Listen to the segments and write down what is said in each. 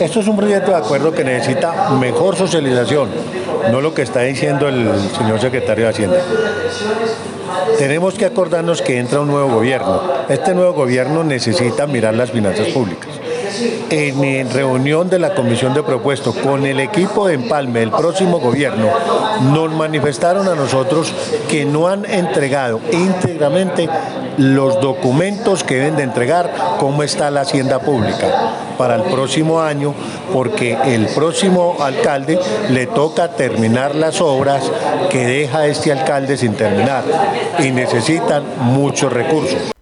Esto es un proyecto de acuerdo que necesita mejor socialización, no lo que está diciendo el señor secretario de Hacienda. Tenemos que acordarnos que entra un nuevo gobierno. Este nuevo gobierno necesita mirar las finanzas públicas en reunión de la Comisión de Propuestos con el equipo de empalme del próximo gobierno, nos manifestaron a nosotros que no han entregado íntegramente los documentos que deben de entregar, cómo está la hacienda pública para el próximo año, porque el próximo alcalde le toca terminar las obras que deja este alcalde sin terminar y necesitan muchos recursos.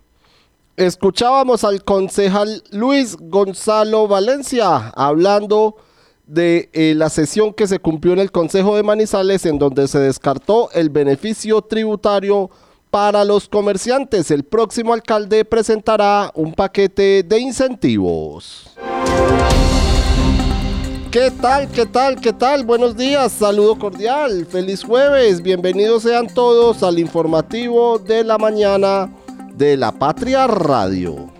Escuchábamos al concejal Luis Gonzalo Valencia hablando de eh, la sesión que se cumplió en el Consejo de Manizales en donde se descartó el beneficio tributario para los comerciantes. El próximo alcalde presentará un paquete de incentivos. ¿Qué tal? ¿Qué tal? ¿Qué tal? Buenos días, saludo cordial, feliz jueves, bienvenidos sean todos al informativo de la mañana de la Patria Radio.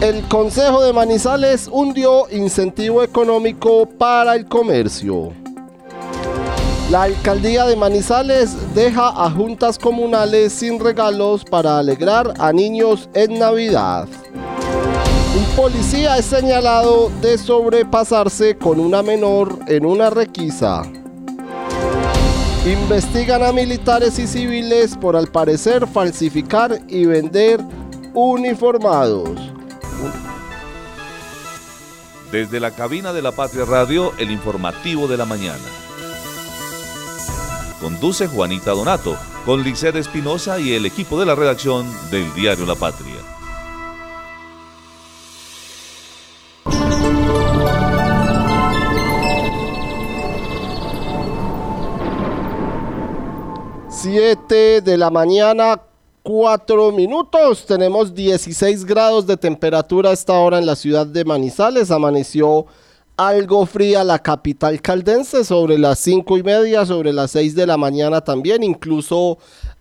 El Consejo de Manizales hundió incentivo económico para el comercio. La alcaldía de Manizales deja a juntas comunales sin regalos para alegrar a niños en Navidad. Un policía es señalado de sobrepasarse con una menor en una requisa. Investigan a militares y civiles por al parecer falsificar y vender uniformados. Desde la cabina de la Patria Radio, el informativo de la mañana. Conduce Juanita Donato, con Liced Espinosa y el equipo de la redacción del diario La Patria. 7 de la mañana, 4 minutos. Tenemos 16 grados de temperatura a esta hora en la ciudad de Manizales. Amaneció algo fría la capital caldense sobre las 5 y media, sobre las 6 de la mañana también. Incluso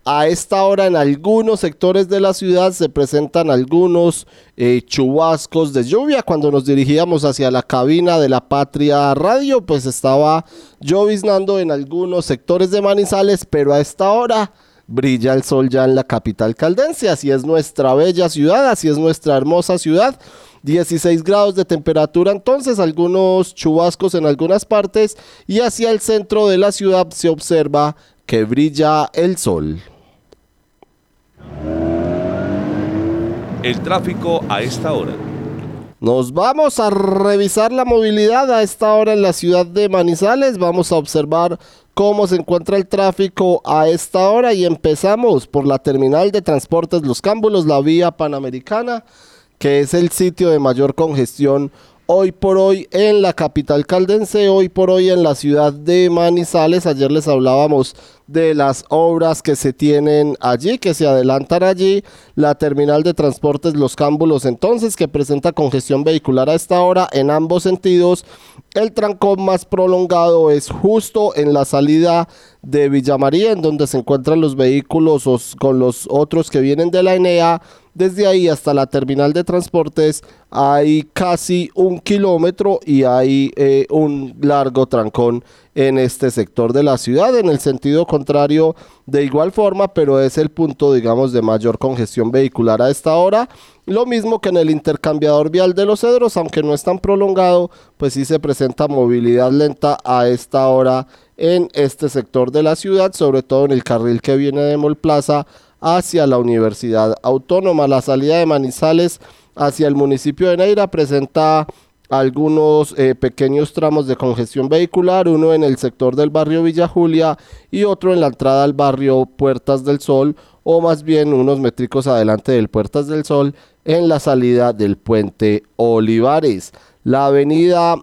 a esta hora en algunos sectores de la ciudad se presentan algunos eh, chubascos de lluvia. Cuando nos dirigíamos hacia la cabina de la Patria Radio, pues estaba lloviznando en algunos sectores de Manizales, pero a esta hora brilla el sol ya en la capital caldense. Así es nuestra bella ciudad, así es nuestra hermosa ciudad. 16 grados de temperatura entonces, algunos chubascos en algunas partes y hacia el centro de la ciudad se observa que brilla el sol. El tráfico a esta hora. Nos vamos a revisar la movilidad a esta hora en la ciudad de Manizales. Vamos a observar cómo se encuentra el tráfico a esta hora y empezamos por la terminal de transportes Los Cámbulos, la vía panamericana, que es el sitio de mayor congestión hoy por hoy en la capital caldense, hoy por hoy en la ciudad de Manizales. Ayer les hablábamos de las obras que se tienen allí, que se adelantan allí. La terminal de transportes Los Cámbulos entonces, que presenta congestión vehicular a esta hora en ambos sentidos. El trancón más prolongado es justo en la salida de Villamaría, en donde se encuentran los vehículos con los otros que vienen de la ENEA desde ahí hasta la terminal de transportes hay casi un kilómetro y hay eh, un largo trancón en este sector de la ciudad. En el sentido contrario, de igual forma, pero es el punto, digamos, de mayor congestión vehicular a esta hora. Lo mismo que en el intercambiador vial de los cedros, aunque no es tan prolongado, pues sí se presenta movilidad lenta a esta hora en este sector de la ciudad, sobre todo en el carril que viene de Mol Plaza hacia la Universidad Autónoma. La salida de Manizales hacia el municipio de Neira presenta algunos eh, pequeños tramos de congestión vehicular, uno en el sector del barrio Villa Julia y otro en la entrada al barrio Puertas del Sol, o más bien unos métricos adelante del Puertas del Sol en la salida del puente Olivares. La avenida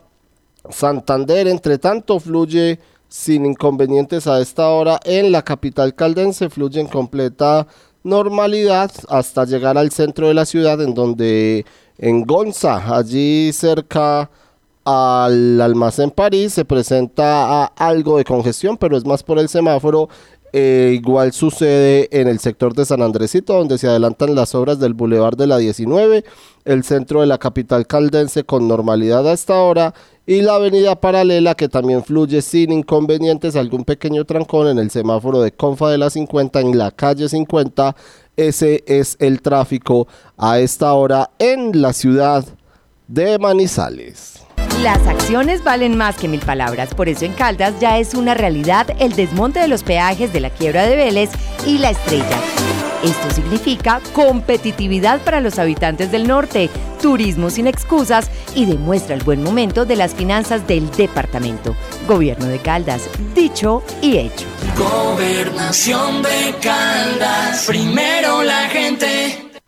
Santander, entre tanto, fluye sin inconvenientes a esta hora en la capital caldense, fluye en completa normalidad hasta llegar al centro de la ciudad, en donde en Gonza, allí cerca al almacén París, se presenta algo de congestión, pero es más por el semáforo eh, igual sucede en el sector de San Andresito, donde se adelantan las obras del Boulevard de la 19, el centro de la capital caldense con normalidad a esta hora y la avenida paralela que también fluye sin inconvenientes, algún pequeño trancón en el semáforo de Confa de la 50 en la calle 50. Ese es el tráfico a esta hora en la ciudad de Manizales. Las acciones valen más que mil palabras, por eso en Caldas ya es una realidad el desmonte de los peajes de la quiebra de Vélez y la estrella. Esto significa competitividad para los habitantes del norte, turismo sin excusas y demuestra el buen momento de las finanzas del departamento. Gobierno de Caldas, dicho y hecho. Gobernación de Caldas, primero la gente.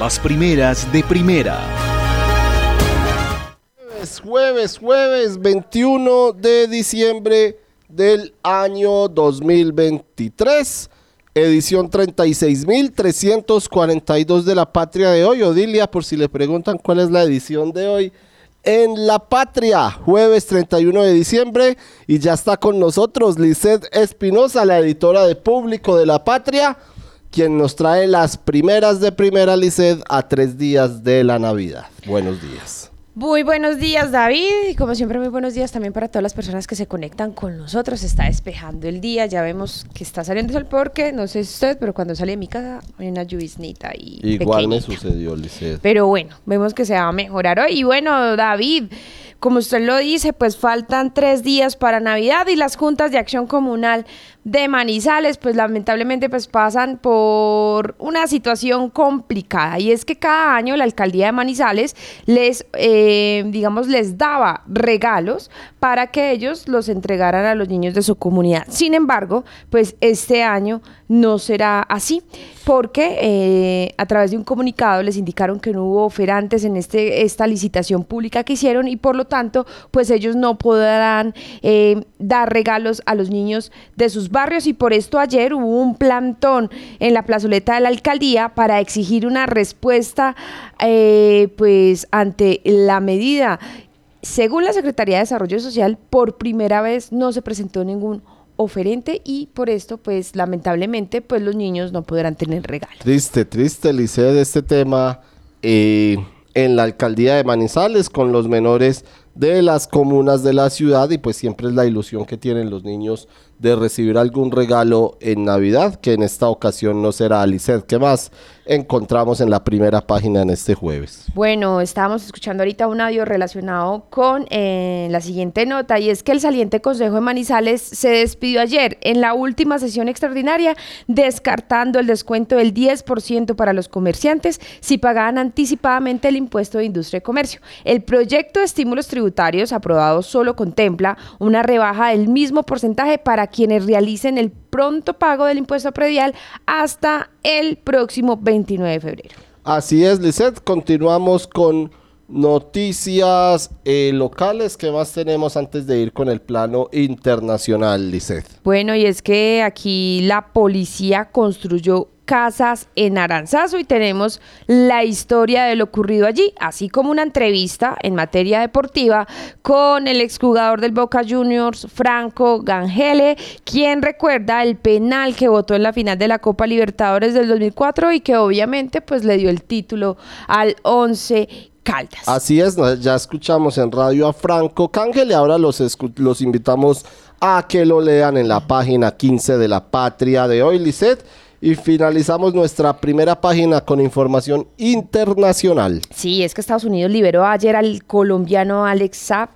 Las primeras de primera. Jueves, jueves, jueves 21 de diciembre del año 2023. Edición 36.342 de La Patria de hoy. Odilia, por si le preguntan cuál es la edición de hoy. En La Patria, jueves 31 de diciembre. Y ya está con nosotros Lisette Espinosa, la editora de Público de La Patria quien nos trae las primeras de primera Liced a tres días de la Navidad. Buenos días. Muy buenos días, David. Y como siempre, muy buenos días también para todas las personas que se conectan con nosotros. está despejando el día. Ya vemos que está saliendo el porque, no sé usted, pero cuando sale de mi casa hay una lluviznita y. Igual me sucedió, Liced. Pero bueno, vemos que se va a mejorar hoy. Y bueno, David. Como usted lo dice, pues faltan tres días para Navidad y las juntas de acción comunal de Manizales, pues lamentablemente pues pasan por una situación complicada y es que cada año la alcaldía de Manizales les, eh, digamos, les daba regalos para que ellos los entregaran a los niños de su comunidad. Sin embargo, pues este año no será así porque eh, a través de un comunicado les indicaron que no hubo oferantes en este, esta licitación pública que hicieron y por lo tanto pues ellos no podrán eh, dar regalos a los niños de sus barrios y por esto ayer hubo un plantón en la plazoleta de la alcaldía para exigir una respuesta eh, pues ante la medida. Según la Secretaría de Desarrollo Social, por primera vez no se presentó ningún oferente y por esto, pues lamentablemente, pues los niños no podrán tener regalo. Triste, triste, Liceo, de este tema eh, en la alcaldía de Manizales con los menores de las comunas de la ciudad y pues siempre es la ilusión que tienen los niños de recibir algún regalo en Navidad, que en esta ocasión no será Alicet. ¿Qué más encontramos en la primera página en este jueves? Bueno, estábamos escuchando ahorita un audio relacionado con eh, la siguiente nota y es que el saliente Consejo de Manizales se despidió ayer en la última sesión extraordinaria descartando el descuento del 10% para los comerciantes si pagaban anticipadamente el impuesto de industria y comercio. El proyecto de estímulos tributarios aprobado solo contempla una rebaja del mismo porcentaje para quienes realicen el pronto pago del impuesto predial hasta el próximo 29 de febrero. Así es, Lisette. Continuamos con noticias eh, locales. ¿Qué más tenemos antes de ir con el plano internacional, Lisset? Bueno, y es que aquí la policía construyó casas en Aranzazo y tenemos la historia de lo ocurrido allí, así como una entrevista en materia deportiva con el exjugador del Boca Juniors, Franco Gangele, quien recuerda el penal que votó en la final de la Copa Libertadores del 2004 y que obviamente pues le dio el título al 11 Caldas. Así es, ya escuchamos en radio a Franco Cángel y ahora los, los invitamos a que lo lean en la página 15 de la Patria de hoy, Lisset. Y finalizamos nuestra primera página con información internacional. Sí, es que Estados Unidos liberó ayer al colombiano Alex Saab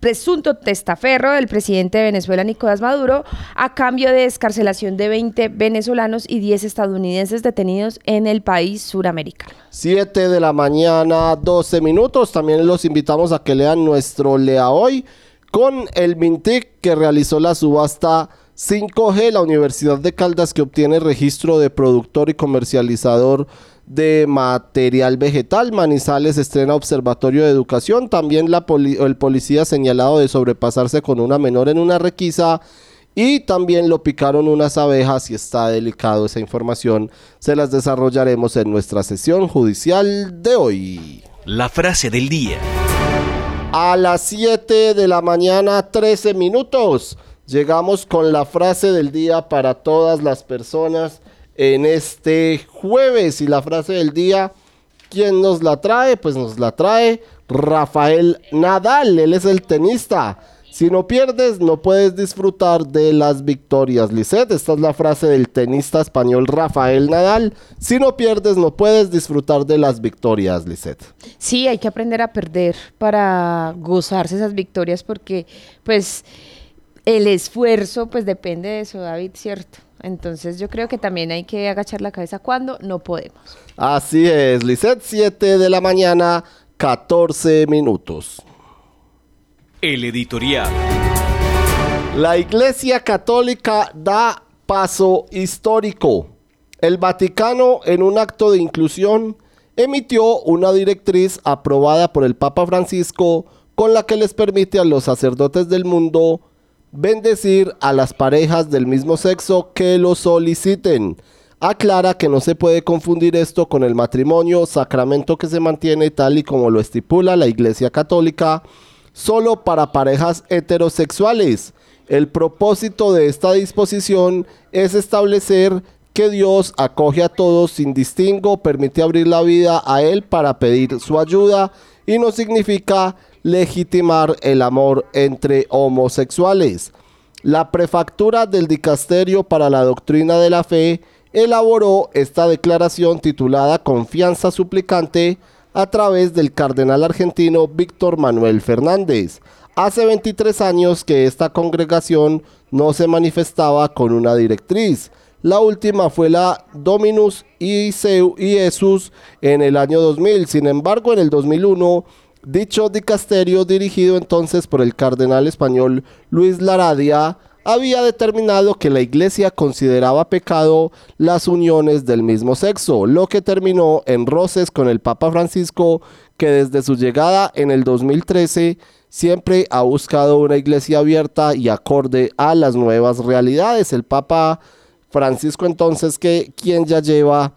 presunto testaferro del presidente de Venezuela, Nicolás Maduro, a cambio de escarcelación de 20 venezolanos y 10 estadounidenses detenidos en el país suramericano. 7 de la mañana, 12 minutos. También los invitamos a que lean nuestro Lea Hoy con el Mintic que realizó la subasta 5G, la Universidad de Caldas que obtiene registro de productor y comercializador de material vegetal. Manizales estrena Observatorio de Educación. También la el policía señalado de sobrepasarse con una menor en una requisa. Y también lo picaron unas abejas y está delicado esa información. Se las desarrollaremos en nuestra sesión judicial de hoy. La frase del día. A las 7 de la mañana, 13 minutos. Llegamos con la frase del día para todas las personas en este jueves. Y la frase del día, ¿quién nos la trae? Pues nos la trae Rafael Nadal. Él es el tenista. Si no pierdes, no puedes disfrutar de las victorias. Lisette, esta es la frase del tenista español Rafael Nadal. Si no pierdes, no puedes disfrutar de las victorias, Lisette. Sí, hay que aprender a perder para gozarse esas victorias porque, pues el esfuerzo pues depende de eso, David, ¿cierto? Entonces yo creo que también hay que agachar la cabeza cuando no podemos. Así es, Lisset, 7 de la mañana, 14 minutos. El editorial. La Iglesia Católica da paso histórico. El Vaticano, en un acto de inclusión, emitió una directriz aprobada por el Papa Francisco con la que les permite a los sacerdotes del mundo bendecir a las parejas del mismo sexo que lo soliciten. Aclara que no se puede confundir esto con el matrimonio, sacramento que se mantiene tal y como lo estipula la Iglesia Católica, solo para parejas heterosexuales. El propósito de esta disposición es establecer que Dios acoge a todos sin distingo, permite abrir la vida a Él para pedir su ayuda y no significa legitimar el amor entre homosexuales. La prefactura del Dicasterio para la Doctrina de la Fe elaboró esta declaración titulada Confianza Suplicante a través del cardenal argentino Víctor Manuel Fernández. Hace 23 años que esta congregación no se manifestaba con una directriz. La última fue la Dominus y Jesús en el año 2000. Sin embargo, en el 2001 Dicho dicasterio, dirigido entonces por el cardenal español Luis Laradia, había determinado que la iglesia consideraba pecado las uniones del mismo sexo, lo que terminó en roces con el Papa Francisco, que desde su llegada en el 2013 siempre ha buscado una iglesia abierta y acorde a las nuevas realidades. El Papa Francisco entonces, que quien ya lleva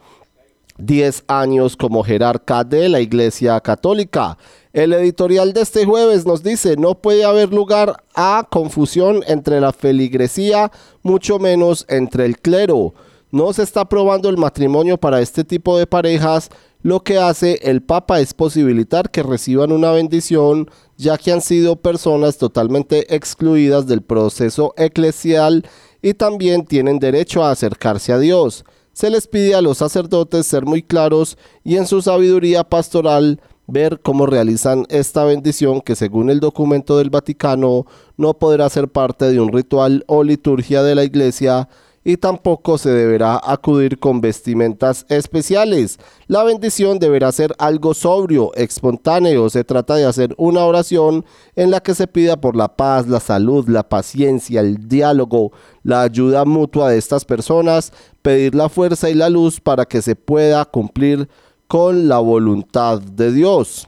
10 años como jerarca de la Iglesia Católica. El editorial de este jueves nos dice, no puede haber lugar a confusión entre la feligresía, mucho menos entre el clero. No se está aprobando el matrimonio para este tipo de parejas. Lo que hace el Papa es posibilitar que reciban una bendición, ya que han sido personas totalmente excluidas del proceso eclesial y también tienen derecho a acercarse a Dios. Se les pide a los sacerdotes ser muy claros y en su sabiduría pastoral ver cómo realizan esta bendición que según el documento del Vaticano no podrá ser parte de un ritual o liturgia de la iglesia y tampoco se deberá acudir con vestimentas especiales. La bendición deberá ser algo sobrio, espontáneo. Se trata de hacer una oración en la que se pida por la paz, la salud, la paciencia, el diálogo, la ayuda mutua de estas personas, pedir la fuerza y la luz para que se pueda cumplir con la voluntad de Dios.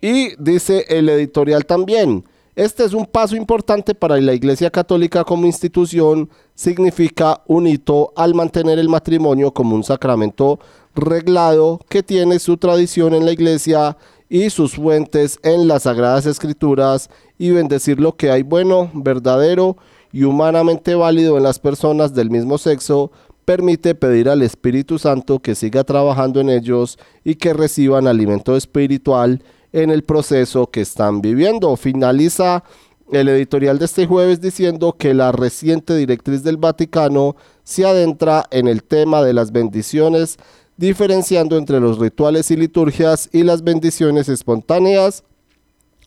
Y dice el editorial también, este es un paso importante para la Iglesia Católica como institución, significa un hito al mantener el matrimonio como un sacramento reglado que tiene su tradición en la Iglesia y sus fuentes en las Sagradas Escrituras y bendecir lo que hay bueno, verdadero y humanamente válido en las personas del mismo sexo, permite pedir al Espíritu Santo que siga trabajando en ellos y que reciban alimento espiritual en el proceso que están viviendo. Finaliza el editorial de este jueves diciendo que la reciente directriz del Vaticano se adentra en el tema de las bendiciones, diferenciando entre los rituales y liturgias y las bendiciones espontáneas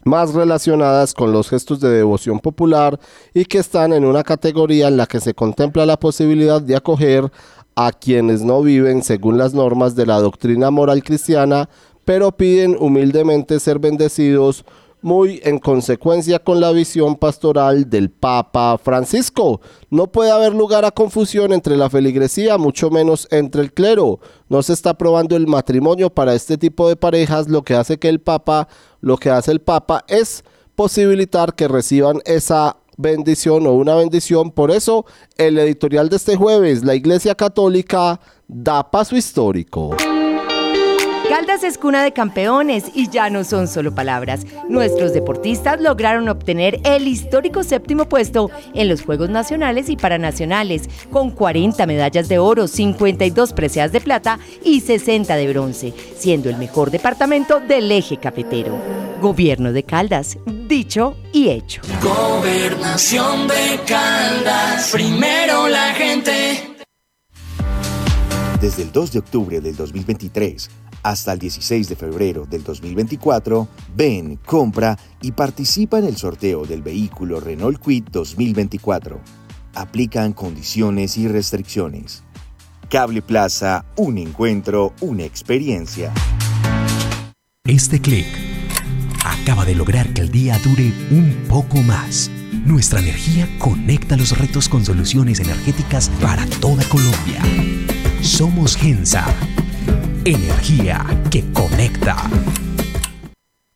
más relacionadas con los gestos de devoción popular y que están en una categoría en la que se contempla la posibilidad de acoger a quienes no viven según las normas de la doctrina moral cristiana, pero piden humildemente ser bendecidos muy en consecuencia con la visión pastoral del Papa Francisco. No puede haber lugar a confusión entre la feligresía, mucho menos entre el clero. No se está aprobando el matrimonio para este tipo de parejas, lo que hace que el Papa, lo que hace el Papa es posibilitar que reciban esa bendición o una bendición. Por eso, el editorial de este jueves, la Iglesia Católica da paso histórico. Caldas es cuna de campeones y ya no son solo palabras. Nuestros deportistas lograron obtener el histórico séptimo puesto en los Juegos Nacionales y Paranacionales, con 40 medallas de oro, 52 preseas de plata y 60 de bronce, siendo el mejor departamento del eje cafetero. Gobierno de Caldas, dicho y hecho. Gobernación de Caldas, primero la gente. Desde el 2 de octubre del 2023 hasta el 16 de febrero del 2024, ven, compra y participa en el sorteo del vehículo Renault Kwid 2024. Aplican condiciones y restricciones. Cable Plaza, un encuentro, una experiencia. Este clic acaba de lograr que el día dure un poco más. Nuestra energía conecta los retos con soluciones energéticas para toda Colombia. Somos Gensa Energía que conecta.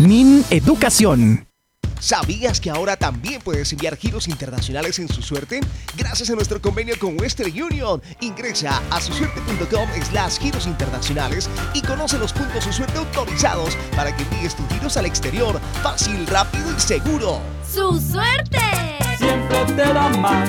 Min Educación. ¿Sabías que ahora también puedes enviar giros internacionales en su suerte? Gracias a nuestro convenio con Western Union. Ingresa a susuerte.com slash giros internacionales y conoce los puntos su suerte autorizados para que envíes tus giros al exterior fácil, rápido y seguro. ¡Su suerte! Siempre te da más.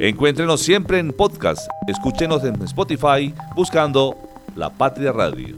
Encuéntrenos siempre en podcast. Escúchenos en Spotify buscando La Patria Radio.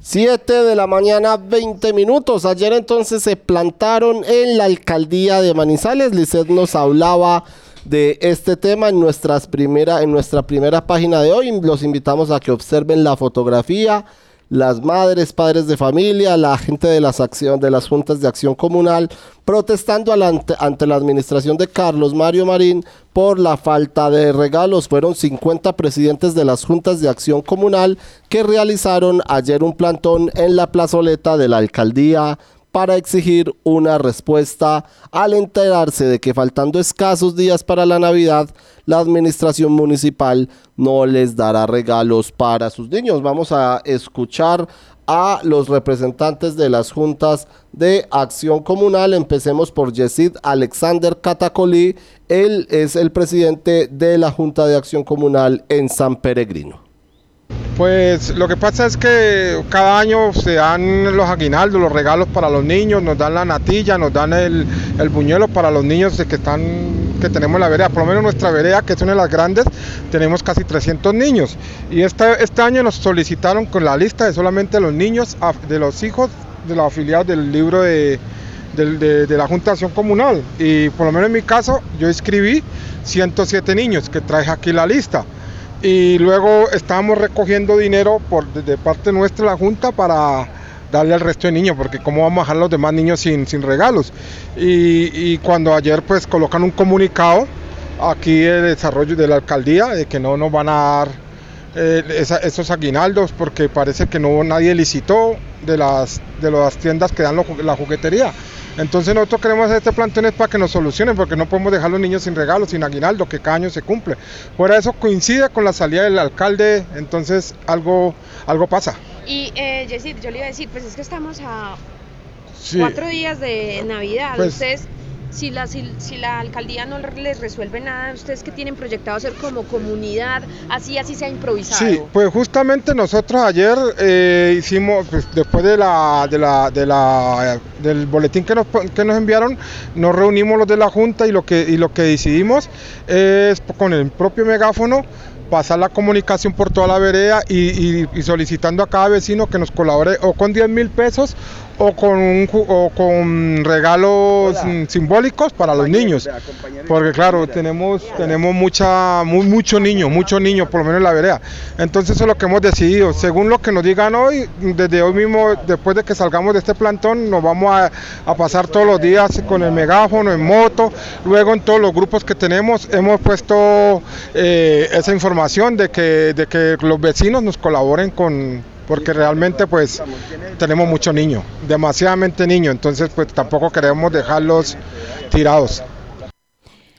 7 de la mañana, 20 minutos. Ayer entonces se plantaron en la alcaldía de Manizales. Lisset nos hablaba de este tema en, nuestras primera, en nuestra primera página de hoy. Los invitamos a que observen la fotografía las madres, padres de familia, la gente de las, acción, de las juntas de acción comunal, protestando ante, ante la administración de Carlos Mario Marín por la falta de regalos. Fueron 50 presidentes de las juntas de acción comunal que realizaron ayer un plantón en la plazoleta de la alcaldía para exigir una respuesta al enterarse de que faltando escasos días para la Navidad, la administración municipal no les dará regalos para sus niños. Vamos a escuchar a los representantes de las juntas de acción comunal. Empecemos por Yesid Alexander Catacolí. Él es el presidente de la Junta de Acción Comunal en San Peregrino. Pues lo que pasa es que cada año se dan los aguinaldos, los regalos para los niños, nos dan la natilla, nos dan el, el buñuelo para los niños que están que tenemos en la vereda. Por lo menos nuestra vereda, que es una de las grandes, tenemos casi 300 niños. Y este, año nos solicitaron con la lista de solamente los niños, de los hijos de los afiliados del libro de, la Junta de Acción Comunal. Y por lo menos en mi caso, yo escribí 107 niños que traje aquí la lista y luego estábamos recogiendo dinero por, de parte nuestra la Junta para darle al resto de niños, porque cómo vamos a dejar a los demás niños sin, sin regalos. Y, cuando ayer pues colocan un comunicado aquí el desarrollo de la alcaldía de que no nos van a dar eh, esos aguinaldos porque parece que no nadie licitó de las, de las tiendas que dan la juguetería. Entonces nosotros queremos hacer este plantón para que nos solucionen, porque no podemos dejar a los niños sin regalos, sin aguinaldo, que cada año se cumple. Fuera eso coincide con la salida del alcalde, entonces algo, algo pasa. Y eh, Jessy, yo le iba a decir, pues es que estamos a cuatro días de Navidad. Pues Ustedes si la, si, la alcaldía no les resuelve nada, ustedes que tienen proyectado hacer como comunidad, así, así se ha improvisado. Sí, pues justamente nosotros ayer eh, hicimos, pues, después de la, de la, de la, del boletín que nos, que nos enviaron, nos reunimos los de la Junta y lo que, y lo que decidimos es con el propio megáfono pasar la comunicación por toda la vereda y, y, solicitando a cada vecino que nos colabore o con 10 mil pesos o con, o con regalos simbólicos para los niños. Porque claro, tenemos, tenemos mucha, muy, muchos niños, muchos niños, por lo menos en la vereda. Entonces eso es lo que hemos decidido. Según lo que nos digan hoy, desde hoy mismo, después de que salgamos de este plantón, nos vamos a, pasar todos los días con el megáfono, en moto. Luego en todos los grupos que tenemos hemos puesto eh, esa información de que, de que los vecinos nos colaboren con porque realmente pues tenemos muchos niños, demasiadamente niños, entonces pues tampoco queremos dejarlos tirados.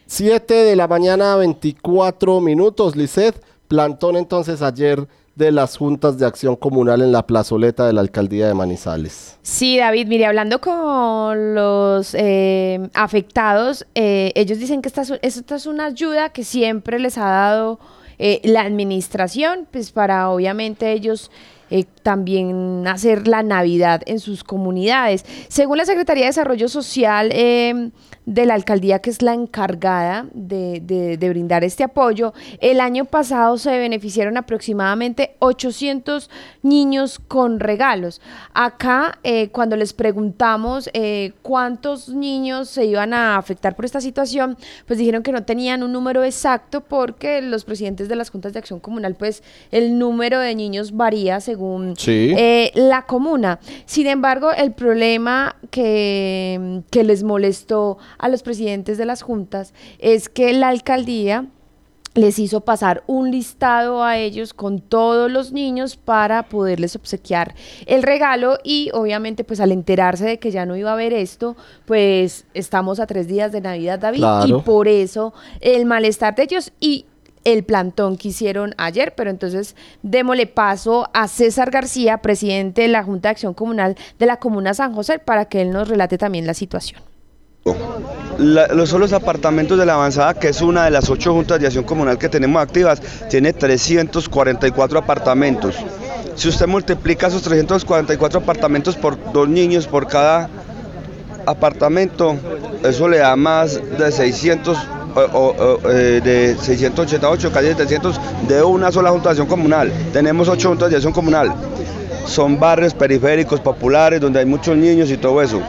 7 de la mañana, 24 minutos, Lisset. Plantón entonces ayer de las juntas de acción comunal en la plazoleta de la alcaldía de Manizales. Sí, David, mire, hablando con los eh, afectados, eh, ellos dicen que esta, esta es una ayuda que siempre les ha dado eh, la administración, pues para obviamente ellos eh, también hacer la Navidad en sus comunidades. Según la Secretaría de Desarrollo Social eh, de la alcaldía, que es la encargada de, brindar este apoyo, el año pasado se beneficiaron aproximadamente 800 niños con regalos. Acá, eh, cuando les preguntamos cuántos niños se iban a afectar por esta situación, pues dijeron que no tenían un número exacto porque los presidentes de las juntas de acción comunal, pues el número de niños varía según eh, la comuna. Sin embargo, el problema que, que les molestó a los presidentes de las juntas es que la alcaldía les hizo pasar un listado a ellos con todos los niños para poderles obsequiar el regalo y obviamente pues al enterarse de que ya no iba a haber esto, pues estamos a tres días de Navidad, David, y por eso el malestar de ellos. Y el plantón que hicieron ayer, pero entonces démosle paso a César García, presidente de la Junta de Acción Comunal de la Comuna San José, para que él nos relate también la situación. los, son los apartamentos de la avanzada, que es una de las ocho juntas de acción comunal que tenemos activas, tiene 344 apartamentos. Si usted multiplica esos 344 apartamentos por dos niños por cada apartamento, eso le da más de 600 eh, de 688, casi 700 de una sola junta de acción comunal. Tenemos ocho juntas de acción comunal. Son barrios periféricos, populares, donde hay muchos niños y todo eso.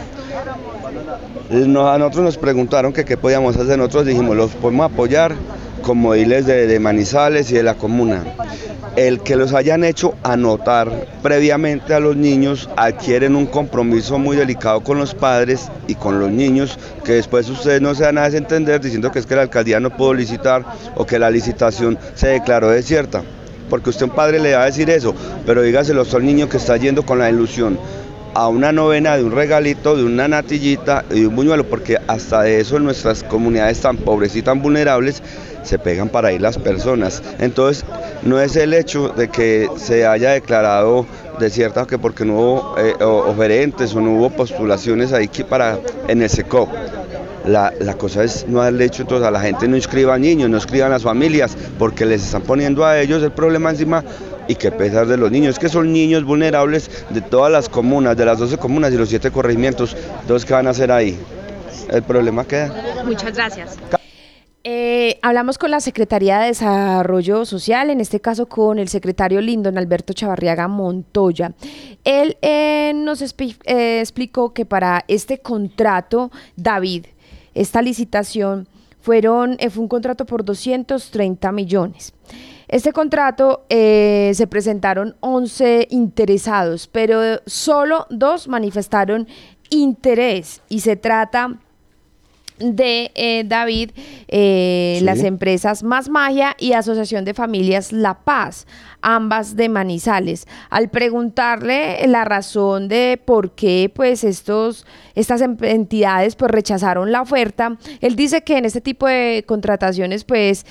a nosotros nos preguntaron que qué podíamos hacer. Nosotros dijimos, los podemos apoyar como diles de Manizales y de la comuna el que los hayan hecho anotar previamente a los niños adquieren un compromiso muy delicado con los padres y con los niños que después ustedes no se van a desentender diciendo que es que la alcaldía no pudo licitar o que la licitación se declaró desierta. Porque usted un padre le va a decir eso, pero dígaselo a un niño que está yendo con la ilusión a una novena de un regalito, de una natillita y de un buñuelo, porque hasta de eso en nuestras comunidades tan pobres y tan vulnerables se pegan para ir las personas. Entonces, no es el hecho de que se haya declarado desierta que porque no hubo eh, oferentes o no hubo postulaciones ahí para en el SECO. La, la cosa es no darle hecho entonces a la gente no inscriba niños, no inscriban las familias, porque les están poniendo a ellos el problema encima y que pesar de los niños, que son niños vulnerables de todas las comunas, de las 12 comunas y los 7 corregimientos, entonces ¿qué van a hacer ahí? El problema queda. Muchas gracias. Eh, hablamos con la Secretaría de Desarrollo Social, en este caso con el secretario Lindon Alberto Chavarriaga Montoya. Él eh, nos eh, explicó que para este contrato, David, esta licitación, fueron, eh, fue un contrato por 230 millones. Este contrato eh, se presentaron 11 interesados, pero solo dos manifestaron interés y se trata de eh, David, eh, Sí. las empresas Más Magia y Asociación de Familias La Paz, ambas de Manizales. Al preguntarle la razón de por qué pues estos, estas em- entidades pues rechazaron la oferta, él dice que en este tipo de contrataciones pues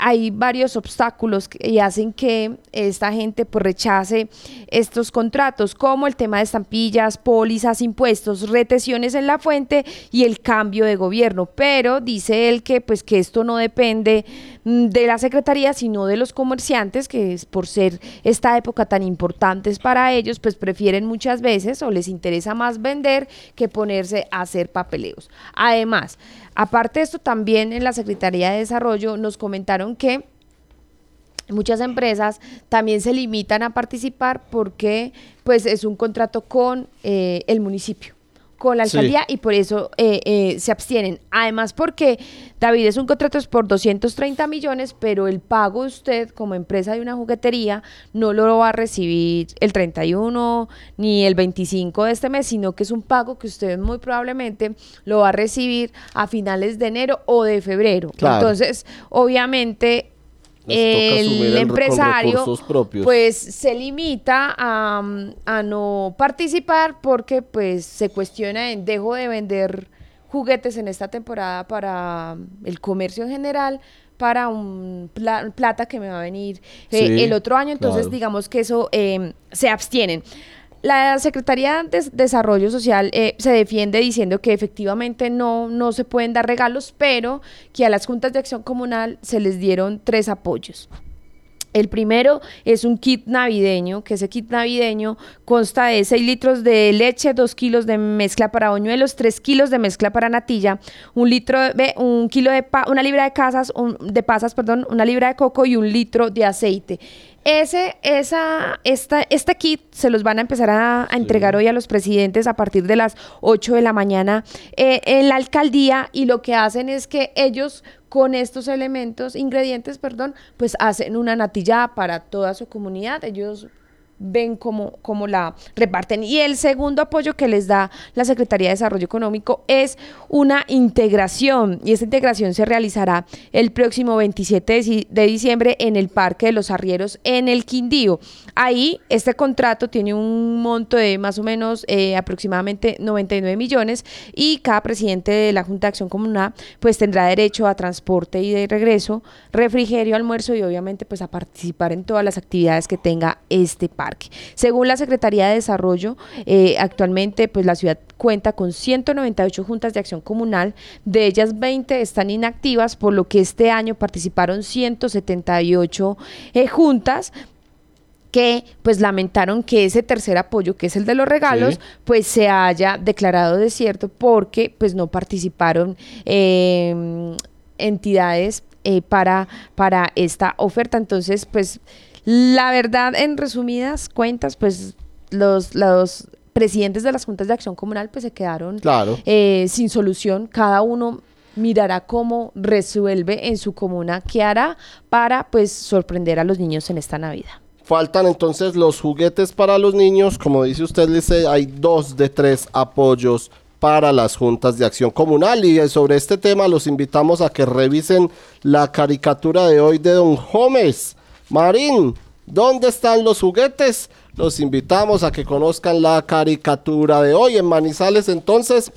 hay varios obstáculos y hacen que esta gente pues rechace estos contratos, como el tema de estampillas, pólizas, impuestos, retenciones en la fuente y el cambio de gobierno. Pero dice él que pues que esto no depende mm, de la secretaría, sino de los comerciantes, que es por ser esta época tan importante para ellos, pues prefieren muchas veces o les interesa más vender que ponerse a hacer papeleos. Además, aparte de esto, también en la Secretaría de Desarrollo nos comentaron que muchas empresas también se limitan a participar porque pues es un contrato con eh, el municipio con la Sí. alcaldía y por eso eh, eh, se abstienen. Además porque, David, es un contrato por 230 millones, pero el pago usted como empresa de una juguetería no lo va a recibir el 31 ni el 25 de este mes, sino que es un pago que usted muy probablemente lo va a recibir a finales de enero o de febrero. Claro. Entonces, obviamente el- empresario pues se limita a, a no participar porque pues se cuestiona en dejo de vender juguetes en esta temporada para el comercio en general para un pla- plata que me va a venir eh, Sí, el otro año. Entonces claro. digamos que eso eh, se abstienen la Secretaría de Desarrollo Social eh, se defiende diciendo que efectivamente no, no se pueden dar regalos, pero que a las juntas de acción comunal se les dieron tres apoyos. El primero es un kit navideño, que ese kit navideño consta de 6 litros de leche, 2 kilos de mezcla para boñuelos, 3 kilos de mezcla para natilla, un litro de, un kilo de pa- una libra de casas, un- de pasas, perdón, una libra de coco y un litro de aceite. Ese, esa, esta, este kit se los van a empezar a, a entregar hoy a los presidentes a partir de las 8 de la mañana eh, en la alcaldía y lo que hacen es que ellos con estos elementos, ingredientes, perdón, pues hacen una natilla para toda su comunidad. Ellos ven cómo, cómo la reparten. Y el segundo apoyo que les da la Secretaría de Desarrollo Económico es una integración. Y esta integración se realizará el próximo 27 de ci- de diciembre en el Parque de los Arrieros en el Quindío. Ahí este contrato tiene un monto de más o menos eh, aproximadamente 99 millones y cada presidente de la Junta de Acción Comunal pues tendrá derecho a transporte y de regreso, refrigerio, almuerzo y obviamente pues a participar en todas las actividades que tenga este parque. Según la Secretaría de Desarrollo, eh, actualmente pues la ciudad cuenta con 198 juntas de acción comunal, de ellas 20 están inactivas, por lo que este año participaron 178 eh, juntas que pues lamentaron que ese tercer apoyo, que es el de los regalos, Sí. pues se haya declarado desierto porque pues no participaron eh, entidades eh, para, para esta oferta. Entonces, pues la verdad, en resumidas cuentas, pues los, los presidentes de las juntas de acción comunal pues se quedaron Claro. eh, sin solución. Cada uno mirará cómo resuelve en su comuna qué hará para pues sorprender a los niños en esta Navidad. Faltan entonces los juguetes para los niños. Como dice usted, dice, hay dos de tres apoyos para las juntas de acción comunal. Y eh, sobre este tema los invitamos a que revisen la caricatura de hoy de Don Gómez. Marín, ¿dónde están los juguetes? los invitamos a que conozcan la caricatura de hoy en Manizales. Entonces,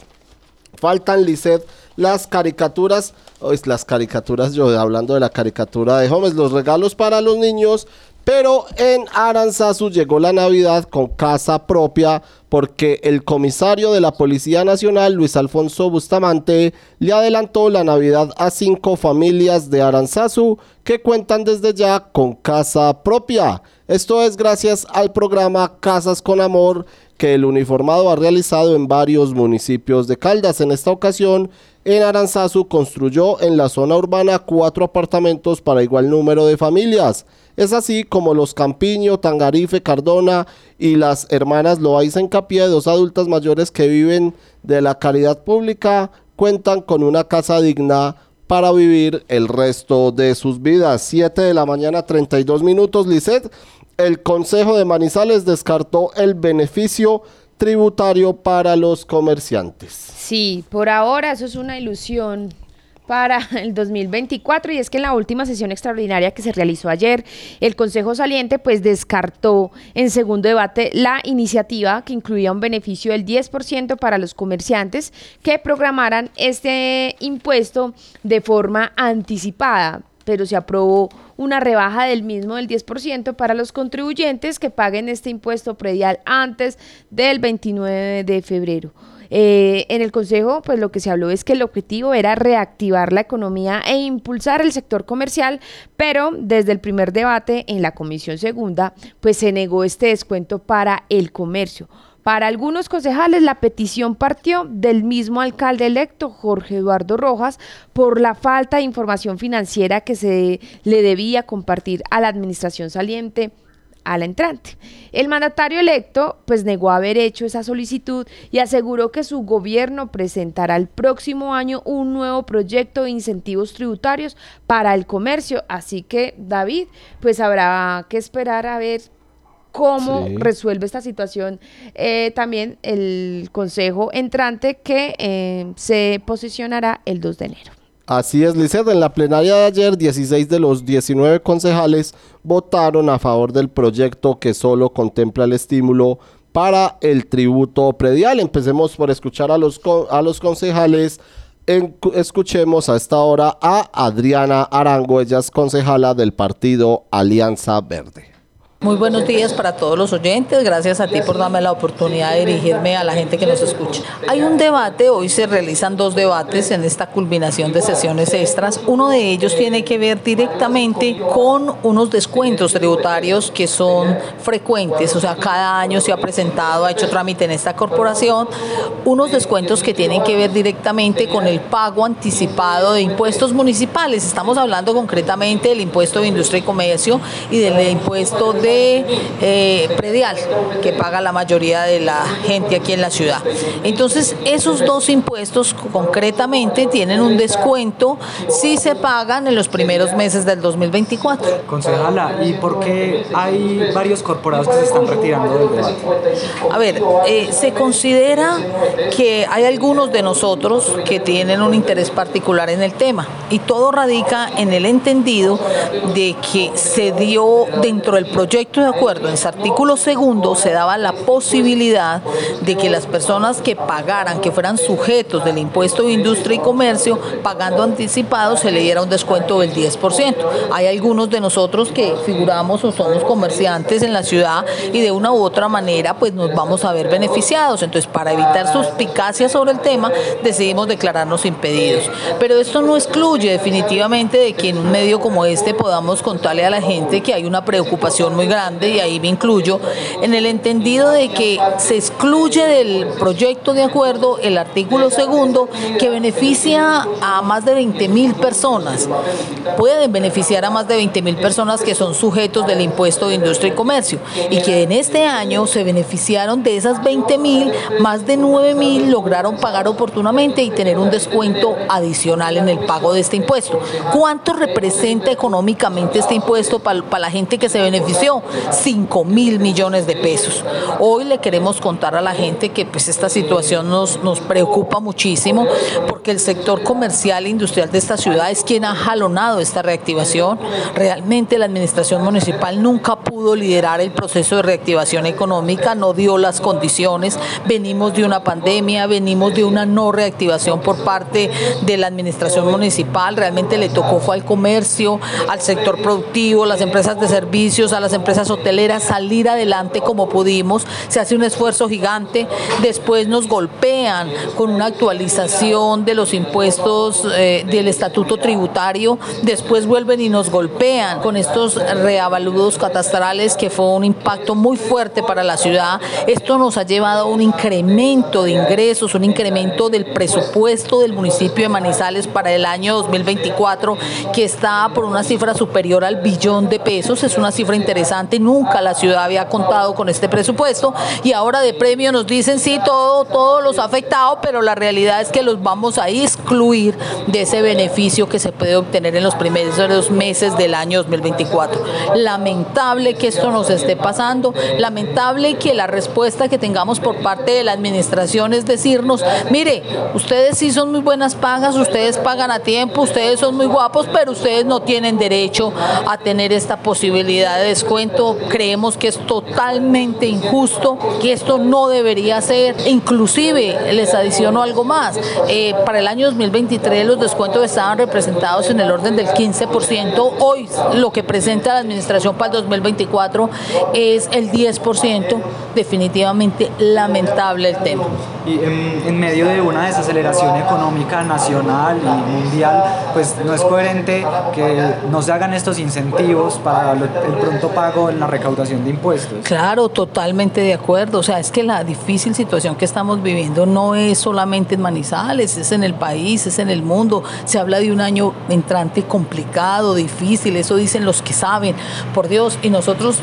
faltan Lisset las caricaturas, es las caricaturas, yo hablando de la caricatura de Homes, los regalos para los niños, pero en Aranzazu llegó la Navidad con casa propia porque el comisario de la Policía Nacional, Luis Alfonso Bustamante, le adelantó la Navidad a cinco familias de Aranzazu que cuentan desde ya con casa propia. Esto es gracias al programa Casas con Amor que el uniformado ha realizado en varios municipios de Caldas. En esta ocasión, en Aranzazu construyó en la zona urbana cuatro apartamentos para igual número de familias. Es así como los Campiño, Tangarife, Cardona y las hermanas Loaiza Encapié, dos adultas mayores que viven de la caridad pública, cuentan con una casa digna para vivir el resto de sus vidas. 7 de la mañana, 32 minutos. Lisset, el Consejo de Manizales descartó el beneficio tributario para los comerciantes. Sí, por ahora eso es una ilusión para el 2024 y es que en la última sesión extraordinaria que se realizó ayer, el Consejo Saliente pues descartó en segundo debate la iniciativa que incluía un beneficio del 10% para los comerciantes que programaran este impuesto de forma anticipada, pero se aprobó una rebaja del mismo del 10% para los contribuyentes que paguen este impuesto predial antes del 29 de febrero. Eh, en el Consejo, pues lo que se habló es que el objetivo era reactivar la economía e impulsar el sector comercial, pero desde el primer debate en la Comisión Segunda, pues se negó este descuento para el comercio. Para algunos concejales la petición partió del mismo alcalde electo, Jorge Eduardo Rojas, por la falta de información financiera que se le debía compartir a la administración saliente a la entrante. El mandatario electo pues negó haber hecho esa solicitud y aseguró que su gobierno presentará el próximo año un nuevo proyecto de incentivos tributarios para el comercio, así que David pues habrá que esperar a ver cómo resuelve esta situación eh, también el consejo entrante que eh, se posicionará el 2 de enero. Así es, Lizeth. En la plenaria de ayer, 16 de los 19 concejales votaron a favor del proyecto que solo contempla el estímulo para el tributo predial. Empecemos por escuchar a los, a los concejales. escuchemos a esta hora a Adriana Arango, ella es concejala del partido Alianza Verde. Muy buenos días para todos los oyentes. Gracias a ti por darme la oportunidad de dirigirme a la gente que nos escucha. Hay un debate, hoy se realizan dos debates en esta culminación de sesiones extras. Uno de ellos tiene que ver directamente con unos descuentos tributarios que son frecuentes, o sea, cada año se ha presentado, ha hecho trámite en esta corporación, unos descuentos que tienen que ver directamente con el pago anticipado de impuestos municipales. Estamos hablando concretamente del impuesto de industria y comercio y del impuesto de eh, predial que paga la mayoría de la gente aquí en la ciudad. Entonces, esos dos impuestos concretamente tienen un descuento si se pagan en los primeros meses del 2024. Concejala, ¿y por qué hay varios corporados que se están retirando del debate? A ver, eh, se considera que hay algunos de nosotros que tienen un interés particular en el tema y todo radica en el entendido de que se dio dentro del proyecto proyecto de acuerdo, en su artículo segundo, se daba la posibilidad de que las personas que pagaran, que fueran sujetos del impuesto de industria y comercio, pagando anticipado, se le diera un descuento del 10%. Hay algunos de nosotros que figuramos o somos comerciantes en la ciudad y de una u otra manera pues nos vamos a ver beneficiados. Entonces, para evitar suspicacias sobre el tema, decidimos declararnos impedidos. Pero esto no excluye definitivamente de que en un medio como este podamos contarle a la gente que hay una preocupación muy grande, y ahí me incluyo, en el entendido de que se excluye del proyecto de acuerdo el artículo segundo que beneficia a más de 20 mil personas. Pueden beneficiar a más de 20 mil personas que son sujetos del impuesto de industria y comercio y que en este año se beneficiaron de esas 20 mil, más de 9 mil lograron pagar oportunamente y tener un descuento adicional en el pago de este impuesto. ¿Cuánto representa económicamente este impuesto para la gente que se benefició? Costó 5 mil millones de pesos. Hoy le queremos contar a la gente que pues esta situación nos, nos preocupa muchísimo porque el sector comercial e industrial de esta ciudad es quien ha jalonado esta reactivación. Realmente la administración municipal nunca pudo liderar el proceso de reactivación económica, no dio las condiciones. Venimos de una pandemia, venimos de una no reactivación por parte de la administración municipal. Realmente le tocó fue al comercio, al sector productivo, las empresas de servicios, a las empresas hoteleras salir adelante como pudimos. Se hace un esfuerzo gigante. Después nos golpean con una actualización de los impuestos eh, del estatuto tributario. Después vuelven y nos golpean con estos reavaludos catastrales que fue un impacto muy fuerte para la ciudad. Esto nos ha llevado a un incremento de ingresos, un incremento del presupuesto del municipio de Manizales para el año 2024 que está por una cifra superior al billón de pesos. Es una cifra interesante. Nunca la ciudad había contado con este presupuesto y ahora de premio nos dicen sí, todo, todo los ha afectado, pero la realidad es que los vamos a excluir de ese beneficio que se puede obtener en los primeros meses del año 2024. Lamentable que esto nos esté pasando, lamentable que la respuesta que tengamos por parte de la administración es decirnos, mire, ustedes sí son muy buenas pagas, ustedes pagan a tiempo, ustedes son muy guapos, pero ustedes no tienen derecho a tener esta posibilidad de descuento. Creemos que es totalmente injusto, que esto no debería ser. Inclusive, les adiciono algo más, eh, para el año 2023 los descuentos estaban representados en el orden del 15%. Hoy lo que presenta la administración para el 2024 es el 10%. Definitivamente lamentable el tema. Y en, en medio de una desaceleración económica nacional y mundial, pues no es coherente que no se hagan estos incentivos para el pronto pago en la recaudación de impuestos. Claro, totalmente de acuerdo. O sea, es que la difícil situación que estamos viviendo no es solamente en Manizales, es en el país, es en el mundo. Se habla de un año entrante complicado, difícil, eso dicen los que saben. Por Dios, y nosotros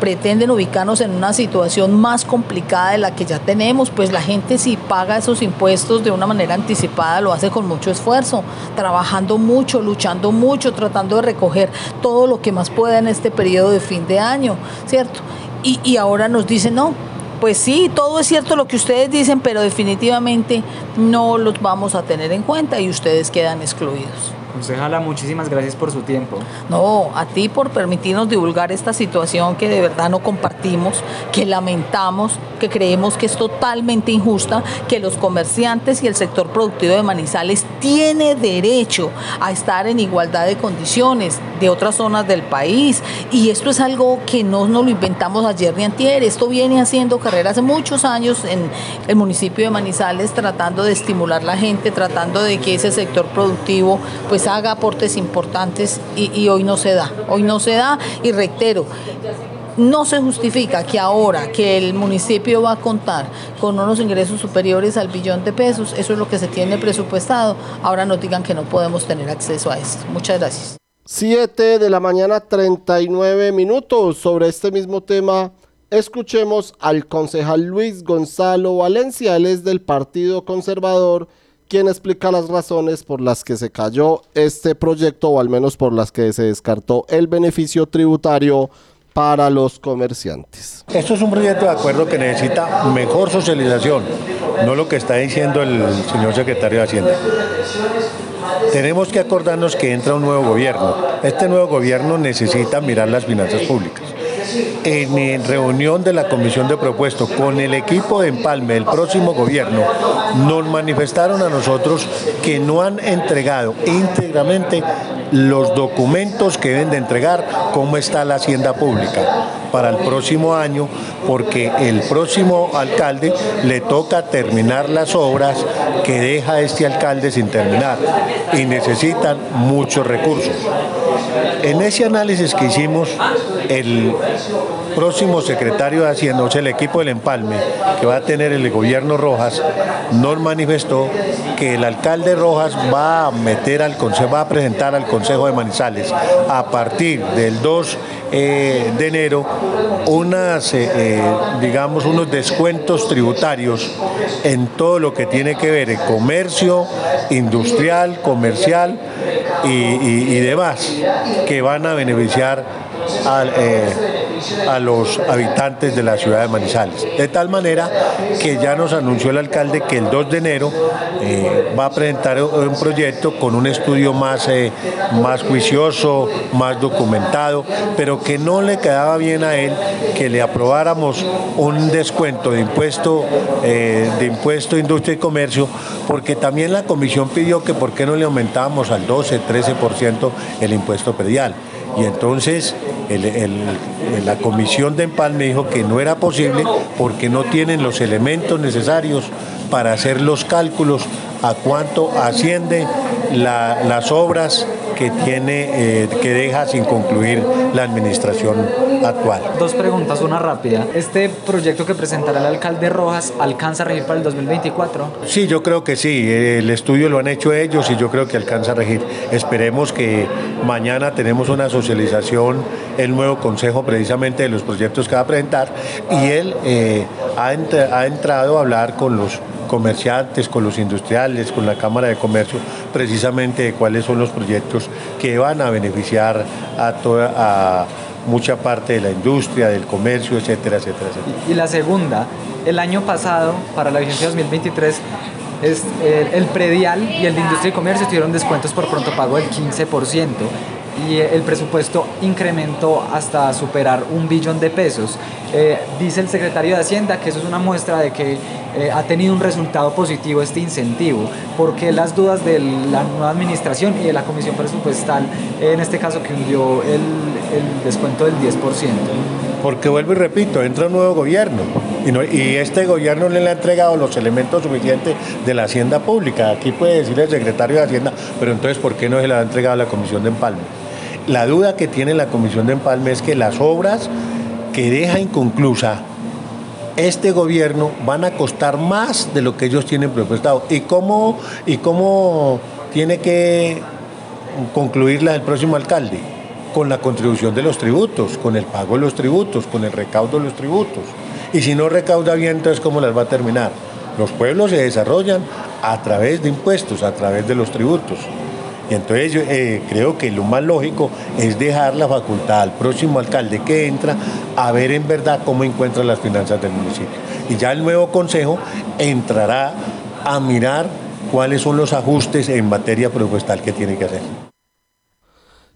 pretenden ubicarnos en una situación más complicada de la que ya tenemos, pues la gente si paga esos impuestos de una manera anticipada lo hace con mucho esfuerzo, trabajando mucho, luchando mucho, tratando de recoger todo lo que más pueda en este periodo de fin de año, ¿cierto? Y, y ahora nos dicen, no, pues sí, todo es cierto lo que ustedes dicen, pero definitivamente no los vamos a tener en cuenta y ustedes quedan excluidos. Concejala, muchísimas gracias por su tiempo. No, a ti por permitirnos divulgar esta situación que de verdad no compartimos, que lamentamos, que creemos que es totalmente injusta, que los comerciantes y el sector productivo de Manizales tiene derecho a estar en igualdad de condiciones de otras zonas del país. Y esto es algo que no nos lo inventamos ayer ni antier, esto viene haciendo carrera hace muchos años en el municipio de Manizales tratando de estimular la gente, tratando de que ese sector productivo pues haga aportes importantes y, hoy no se da, hoy no se da y reitero, no se justifica que ahora que el municipio va a contar con unos ingresos superiores al billón de pesos, eso es lo que se tiene presupuestado, ahora nos digan que no podemos tener acceso a esto. Muchas gracias. 7 de la mañana 39 minutos. Sobre este mismo tema, escuchemos al concejal Luis Gonzalo Valencia. Él es del Partido Conservador, quien explica las razones por las que se cayó este proyecto, o al menos por las que se descartó el beneficio tributario para los comerciantes. Esto es un proyecto de acuerdo que necesita mejor socialización, no lo que está diciendo el señor secretario de Hacienda. Tenemos que acordarnos que entra un nuevo gobierno. Este nuevo gobierno necesita mirar las finanzas públicas. En, en reunión de la Comisión de Propuestos con el equipo de Empalme del próximo gobierno, nos manifestaron a nosotros que no han entregado íntegramente los documentos que deben de entregar, cómo está la hacienda pública para el próximo año, porque el próximo alcalde le toca terminar las obras que deja este alcalde sin terminar y necesitan muchos recursos. En ese análisis que hicimos, el próximo secretario de Hacienda, o sea, el equipo del empalme que va a tener el gobierno Rojas, nos manifestó que el alcalde Rojas va a meter al consejo, va a presentar al Consejo de Manizales a partir del 2 eh, de enero unas, eh, eh, digamos, unos descuentos tributarios en todo lo que tiene que ver en comercio, industrial, comercial y, demás, que van a beneficiar al, a los habitantes de la ciudad de Manizales. De tal manera que ya nos anunció el alcalde que el 2 de enero eh, va a presentar un proyecto con un estudio más, eh, más juicioso, más documentado, pero que no le quedaba bien a él que le aprobáramos un descuento de impuesto, eh, de impuesto industria y comercio, porque también la comisión pidió que por qué no le aumentábamos al 12, 13% el impuesto predial. Y entonces la comisión de empalme dijo que no era posible porque no tienen los elementos necesarios para hacer los cálculos a cuánto asciende las obras que tiene eh, que deja sin concluir la administración actual. Dos preguntas, una rápida. ¿Este proyecto que presentará el alcalde Rojas alcanza a regir para el 2024? Sí, yo creo que sí. El estudio lo han hecho ellos y yo creo que alcanza a regir. Esperemos que mañana tenemos una socialización, el nuevo consejo precisamente de los proyectos que va a presentar y él eh, ha, ha entrado a hablar con los comerciantes, con los industriales, con la Cámara de Comercio, precisamente de cuáles son los proyectos que van a beneficiar a toda a mucha parte de la industria, del comercio, etcétera, etcétera, etcétera. Y la segunda, el año pasado, para la vigencia 2023, es, el, el predial y el de industria y comercio tuvieron descuentos por pronto pago del 15% y el presupuesto incrementó hasta superar un billón de pesos. Eh, dice el secretario de Hacienda que eso es una muestra de que eh, ha tenido un resultado positivo este incentivo, porque las dudas de la nueva administración y de la comisión presupuestal, en este caso que hundió el, el descuento del 10%. Porque vuelvo y repito, entra un nuevo gobierno y, no, y, este gobierno no le ha entregado los elementos suficientes de la hacienda pública. Aquí puede decir el secretario de Hacienda, pero entonces ¿por qué no se le ha entregado a la Comisión de Empalme? La duda que tiene la Comisión de Empalme es que las obras que deja inconclusa este gobierno van a costar más de lo que ellos tienen presupuestado. ¿Y cómo, y cómo tiene que concluirla el próximo alcalde? Con la contribución de los tributos, con el pago de los tributos, con el recaudo de los tributos. Y si no recauda bien, entonces ¿cómo las va a terminar? Los pueblos se desarrollan a través de impuestos, a través de los tributos. Y entonces yo eh, creo que lo más lógico es dejar la facultad al próximo alcalde que entra a ver en verdad cómo encuentra las finanzas del municipio. Y ya el nuevo consejo entrará a mirar cuáles son los ajustes en materia presupuestal que tiene que hacer.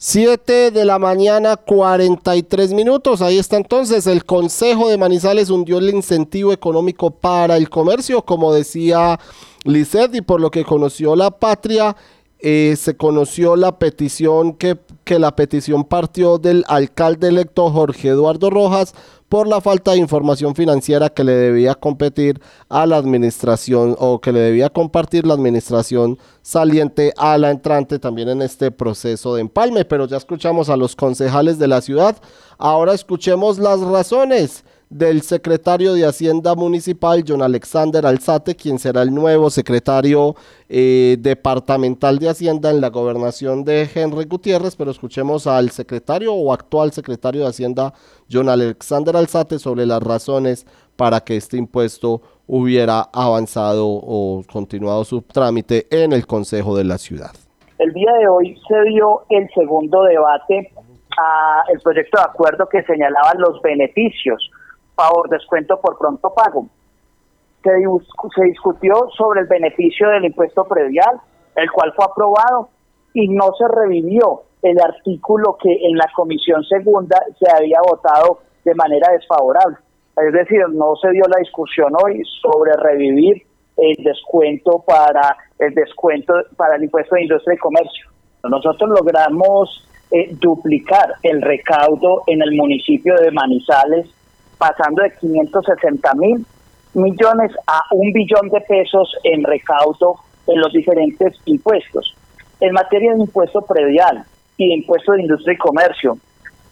7 de la mañana, 43 minutos. Ahí está entonces. El Consejo de Manizales hundió el incentivo económico para el comercio, como decía Lisset, y por lo que conoció la patria, eh, se conoció la petición que, que la petición partió del alcalde electo Jorge Eduardo Rojas por la falta de información financiera que le debía competir a la administración o que le debía compartir la administración saliente a la entrante también en este proceso de empalme. Pero ya escuchamos a los concejales de la ciudad. Ahora escuchemos las razones del secretario de Hacienda Municipal, John Alexander Alzate, quien será el nuevo secretario eh, departamental de Hacienda en la gobernación de Henry Gutiérrez, pero escuchemos al secretario o actual secretario de Hacienda, John Alexander Alzate, sobre las razones para que este impuesto hubiera avanzado o continuado su trámite en el Consejo de la Ciudad. El día de hoy se dio el segundo debate a el proyecto de acuerdo que señalaba los beneficios favor descuento por pronto pago. Se, se discutió sobre el beneficio del impuesto predial, el cual fue aprobado y no se revivió el artículo que en la comisión segunda se había votado de manera desfavorable. Es decir, no se dio la discusión hoy sobre revivir el descuento para el descuento para el impuesto de industria y comercio. Nosotros logramos eh, duplicar el recaudo en el municipio de Manizales pasando de 560 mil millones a un billón de pesos en recaudo en los diferentes impuestos. En materia de impuesto predial y de impuesto de industria y comercio,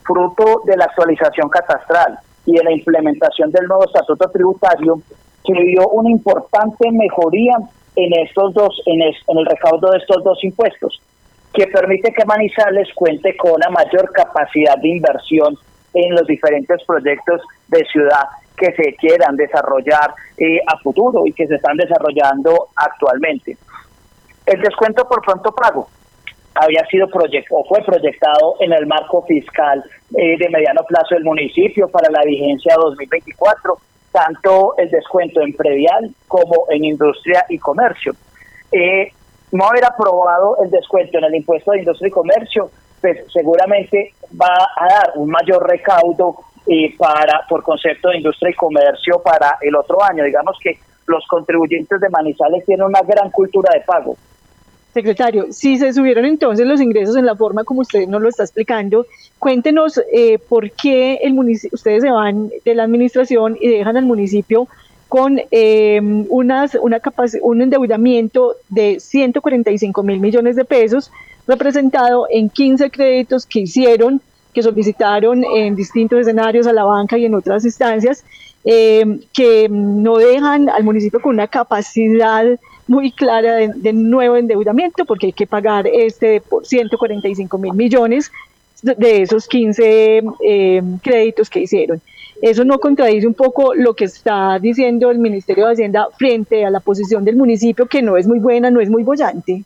fruto de la actualización catastral y de la implementación del nuevo estatuto tributario, se vio una importante mejoría en estos dos, en, en el recaudo de estos dos impuestos, que permite que Manizales cuente con una mayor capacidad de inversión en los diferentes proyectos de ciudad que se quieran desarrollar eh, a futuro y que se están desarrollando actualmente. El descuento por pronto pago había sido o fue proyectado en el marco fiscal eh, de mediano plazo del municipio para la vigencia 2024, tanto el descuento en predial como en industria y comercio. Eh, no haber aprobado el descuento en el impuesto de industria y comercio, pues seguramente va a dar un mayor recaudo eh, para por concepto de industria y comercio para el otro año. Digamos que los contribuyentes de Manizales tienen una gran cultura de pago. Secretario, si se subieron entonces los ingresos en la forma como usted nos lo está explicando, cuéntenos eh, por qué el ustedes se van de la administración y dejan al municipio con eh, unas, una un endeudamiento de 145 mil millones de pesos, representado en 15 créditos que hicieron, que solicitaron en distintos escenarios a la banca y en otras instancias, eh, que no dejan al municipio con una capacidad muy clara de, nuevo endeudamiento, porque hay que pagar este por 145 mil millones de esos 15 eh, créditos que hicieron. ¿Eso no contradice un poco lo que está diciendo el Ministerio de Hacienda frente a la posición del municipio, que no es muy buena, no es muy bollante?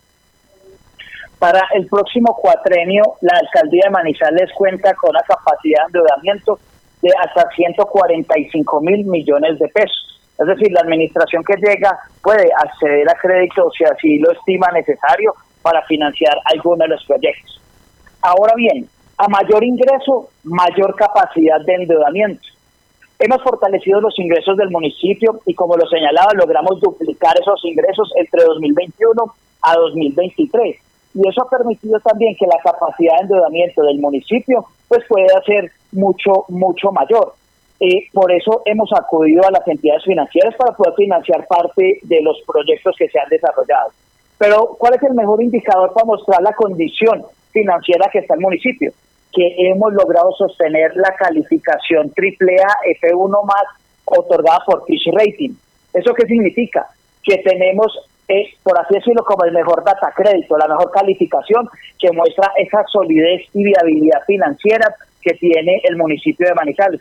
Para el próximo cuatrenio, la alcaldía de Manizales cuenta con una capacidad de endeudamiento de hasta 145 mil millones de pesos. Es decir, la administración que llega puede acceder a crédito si así lo estima necesario para financiar alguno de los proyectos. Ahora bien, a mayor ingreso, mayor capacidad de endeudamiento. Hemos fortalecido los ingresos del municipio y como lo señalaba, logramos duplicar esos ingresos entre 2021 a 2023. Y eso ha permitido también que la capacidad de endeudamiento del municipio pues pueda ser mucho, mucho mayor. Eh, por eso hemos acudido a las entidades financieras para poder financiar parte de los proyectos que se han desarrollado. Pero, ¿cuál es el mejor indicador para mostrar la condición financiera que está el municipio? Que hemos logrado sostener la calificación AAA F1 más otorgada por Fitch Rating. ¿Eso qué significa? Que tenemos, eh, por así decirlo, como el mejor data crédito, la mejor calificación que muestra esa solidez y viabilidad financiera que tiene el municipio de Manizales.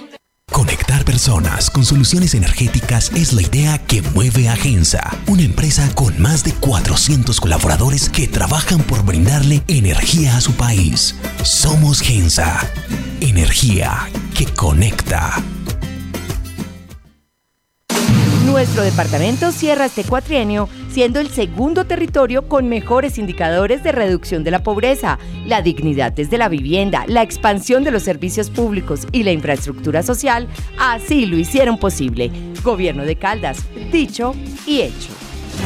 Conectar personas con soluciones energéticas es la idea que mueve a Gensa, una empresa con más de 400 colaboradores que trabajan por brindarle energía a su país. Somos Gensa, energía que conecta. Nuestro departamento cierra este cuatrienio siendo el segundo territorio con mejores indicadores de reducción de la pobreza, la dignidad desde la vivienda, la expansión de los servicios públicos y la infraestructura social, así lo hicieron posible. Gobierno de Caldas, dicho y hecho.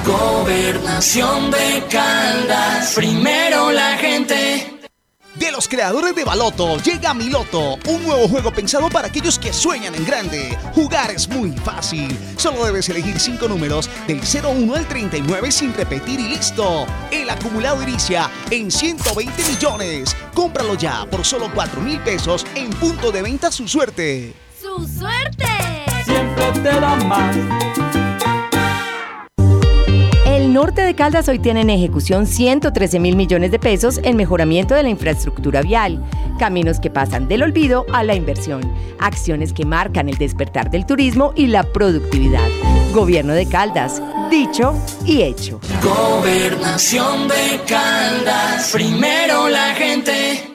Gobernación de Caldas, primero la gente. De los creadores de Baloto llega Miloto, un nuevo juego pensado para aquellos que sueñan en grande. Jugar es muy fácil. Solo debes elegir 5 números del 01 al 39 sin repetir y listo. El acumulado inicia en 120 millones. Cómpralo ya por solo 4 mil pesos en punto de venta su suerte. ¡Su suerte! Siempre te da más norte de Caldas hoy tiene en ejecución 113 mil millones de pesos en mejoramiento de la infraestructura vial, caminos que pasan del olvido a la inversión, acciones que marcan el despertar del turismo y la productividad. Gobierno de Caldas, dicho y hecho. Gobernación de Caldas, primero la gente.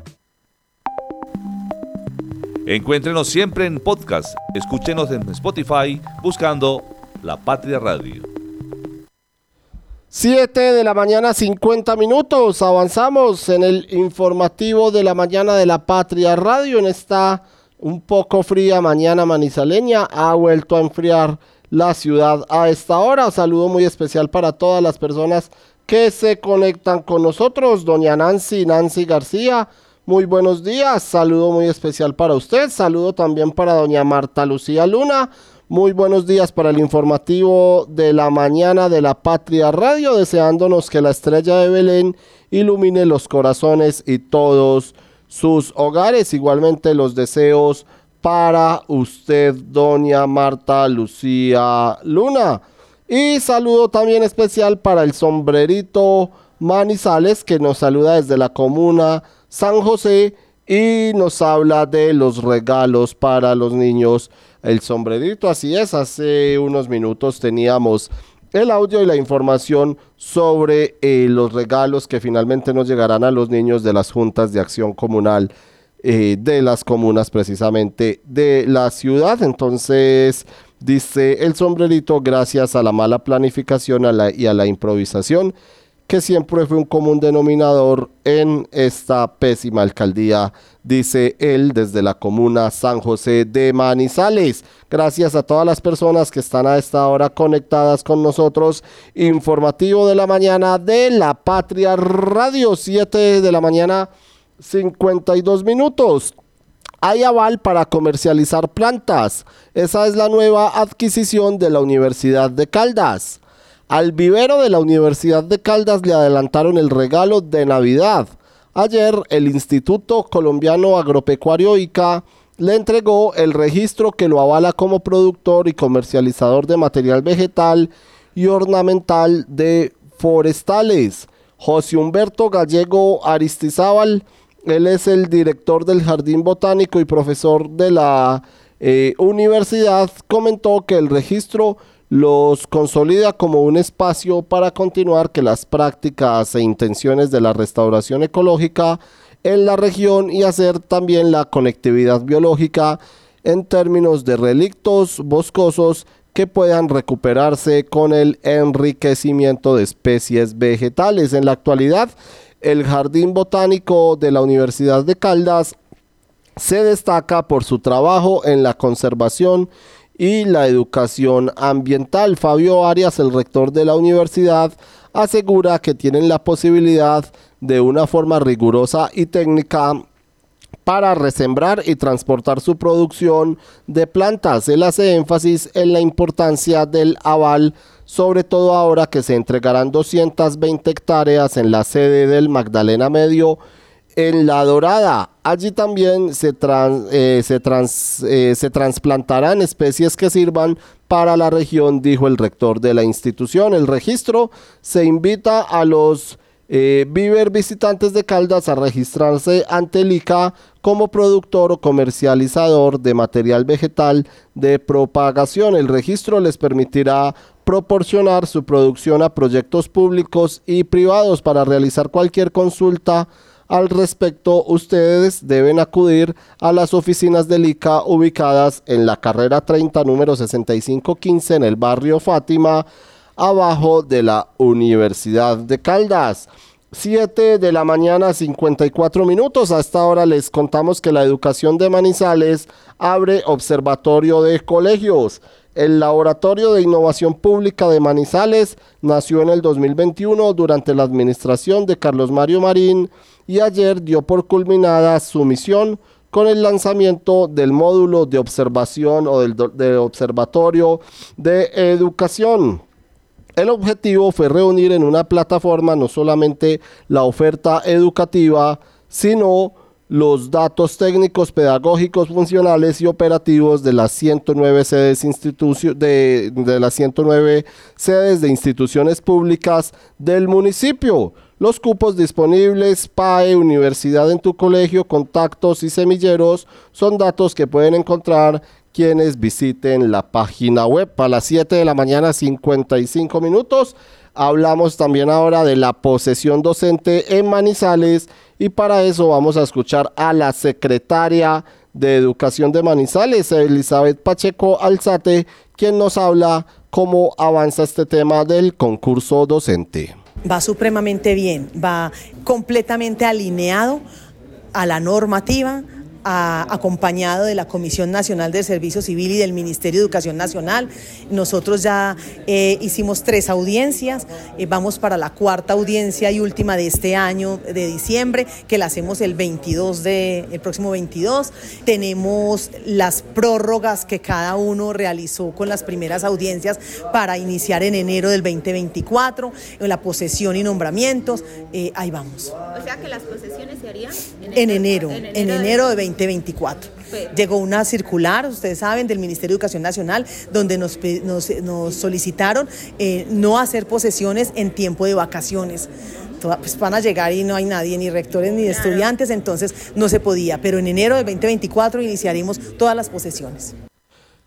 Encuéntrenos siempre en podcast. Escúchenos en Spotify buscando La Patria Radio. 7 de la mañana, 50 minutos. Avanzamos en el informativo de la mañana de la Patria Radio en esta un poco fría mañana manizaleña, ha vuelto a enfriar la ciudad a esta hora. Saludo muy especial para todas las personas que se conectan con nosotros. Doña Nancy, Nancy García, muy buenos días. Saludo muy especial para usted. Saludo también para doña Marta Lucía Luna. Muy buenos días para el informativo de la mañana de la Patria Radio, deseándonos que la estrella de Belén ilumine los corazones y todos sus hogares. Igualmente los deseos para usted, doña Marta Lucía Luna. Y saludo también especial para el sombrerito Manizales que nos saluda desde la comuna San José y nos habla de los regalos para los niños el sombrerito. Así es, hace unos minutos teníamos el audio y la información sobre eh, los regalos que finalmente nos llegarán a los niños de las juntas de acción comunal eh, de las comunas precisamente de la ciudad. Entonces, dice el sombrerito, gracias a la mala planificación y a la improvisación que siempre fue un común denominador en esta pésima alcaldía, dice él desde la comuna San José de Manizales. Gracias a todas las personas que están a esta hora conectadas con nosotros. Informativo de la mañana de la Patria Radio, 7 de la mañana, 52 minutos. Hay aval para comercializar plantas. Esa es la nueva adquisición de la Universidad de Caldas. Al vivero de la Universidad de Caldas le adelantaron el regalo de Navidad. Ayer el Instituto Colombiano Agropecuario ICA le entregó el registro que lo avala como productor y comercializador de material vegetal y ornamental de forestales. José Humberto Gallego Aristizábal, él es el director del Jardín Botánico y profesor de la eh, universidad, comentó que el registro los consolida como un espacio para continuar que las prácticas e intenciones de la restauración ecológica en la región y hacer también la conectividad biológica en términos de relictos boscosos que puedan recuperarse con el enriquecimiento de especies vegetales. En la actualidad, el Jardín Botánico de la Universidad de Caldas se destaca por su trabajo en la conservación y la educación ambiental. Fabio Arias, el rector de la universidad, asegura que tienen la posibilidad de una forma rigurosa y técnica para resembrar y transportar su producción de plantas. Él hace énfasis en la importancia del aval, sobre todo ahora que se entregarán 220 hectáreas en la sede del Magdalena Medio en La Dorada. Allí también se, eh, se, eh, se transplantarán especies que sirvan para la región, dijo el rector de la institución. El registro se invita a los eh, viver visitantes de Caldas a registrarse ante el ICA como productor o comercializador de material vegetal de propagación. El registro les permitirá proporcionar su producción a proyectos públicos y privados para realizar cualquier consulta al respecto, ustedes deben acudir a las oficinas del ICA ubicadas en la carrera 30, número 6515, en el barrio Fátima, abajo de la Universidad de Caldas. 7 de la mañana 54 minutos. A esta hora les contamos que la educación de Manizales abre observatorio de colegios. El Laboratorio de Innovación Pública de Manizales nació en el 2021 durante la administración de Carlos Mario Marín y ayer dio por culminada su misión con el lanzamiento del módulo de observación o del de observatorio de educación. El objetivo fue reunir en una plataforma no solamente la oferta educativa, sino los datos técnicos, pedagógicos, funcionales y operativos de las 109 sedes, de, de las 109 sedes de instituciones públicas del municipio los cupos disponibles, PAE, universidad en tu colegio, contactos y semilleros son datos que pueden encontrar quienes visiten la página web a las 7 de la mañana 55 minutos. Hablamos también ahora de la posesión docente en Manizales y para eso vamos a escuchar a la secretaria de Educación de Manizales, Elizabeth Pacheco Alzate, quien nos habla cómo avanza este tema del concurso docente va supremamente bien, va completamente alineado a la normativa, acompañado de la Comisión Nacional del Servicio Civil y del Ministerio de Educación Nacional. Nosotros ya eh, hicimos tres audiencias, eh, vamos para la cuarta audiencia y última de este año de diciembre, que la hacemos el 22 de, el próximo 22. Tenemos las prórrogas que cada uno realizó con las primeras audiencias para iniciar en enero del 2024, en la posesión y nombramientos. Eh, ahí vamos. O sea que las posesiones se harían en enero, en enero, de 2024. Llegó una circular, ustedes saben, del Ministerio de Educación Nacional, donde nos, nos, solicitaron eh, no hacer posesiones en tiempo de vacaciones. Pues van a llegar y no hay nadie, ni rectores ni estudiantes, entonces no se podía. Pero en enero de 2024 iniciaremos todas las posesiones.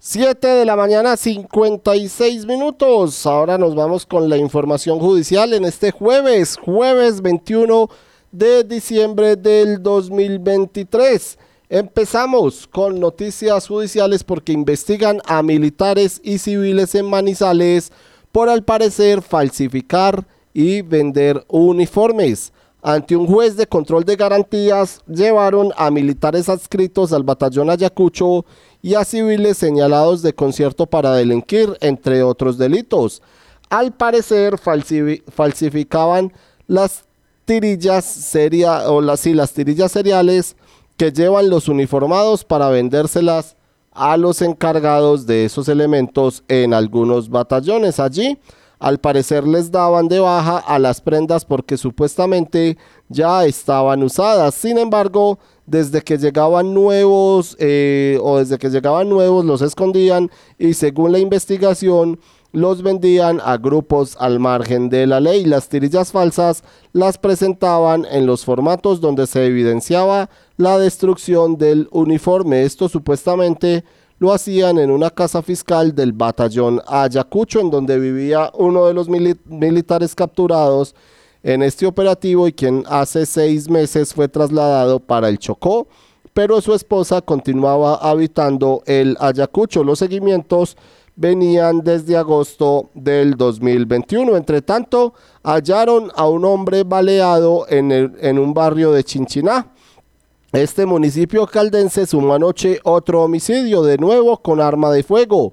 7 de la mañana, 56 minutos. Ahora nos vamos con la información judicial en este jueves, jueves 21 de diciembre del 2023. Empezamos con noticias judiciales porque investigan a militares y civiles en Manizales por al parecer falsificar y vender uniformes. Ante un juez de control de garantías, llevaron a militares adscritos al batallón Ayacucho y a civiles señalados de concierto para delinquir, entre otros delitos. Al parecer falsificaban las tirillas seria, o sí, las tirillas seriales que llevan los uniformados para vendérselas a los encargados de esos elementos en algunos batallones. Allí, al parecer, les daban de baja a las prendas porque supuestamente ya estaban usadas. Sin embargo, desde que llegaban nuevos eh, o desde que llegaban nuevos los escondían y según la investigación los vendían a grupos al margen de la ley. Las tirillas falsas las presentaban en los formatos donde se evidenciaba la destrucción del uniforme. Esto supuestamente lo hacían en una casa fiscal del batallón Ayacucho, en donde vivía uno de los militares capturados en este operativo y quien hace seis meses fue trasladado para el Chocó, pero su esposa continuaba habitando el Ayacucho. Los seguimientos venían desde agosto del 2021. Entre tanto, hallaron a un hombre baleado en, en un barrio de Chinchiná. Este municipio caldense sumó anoche otro homicidio, de nuevo con arma de fuego.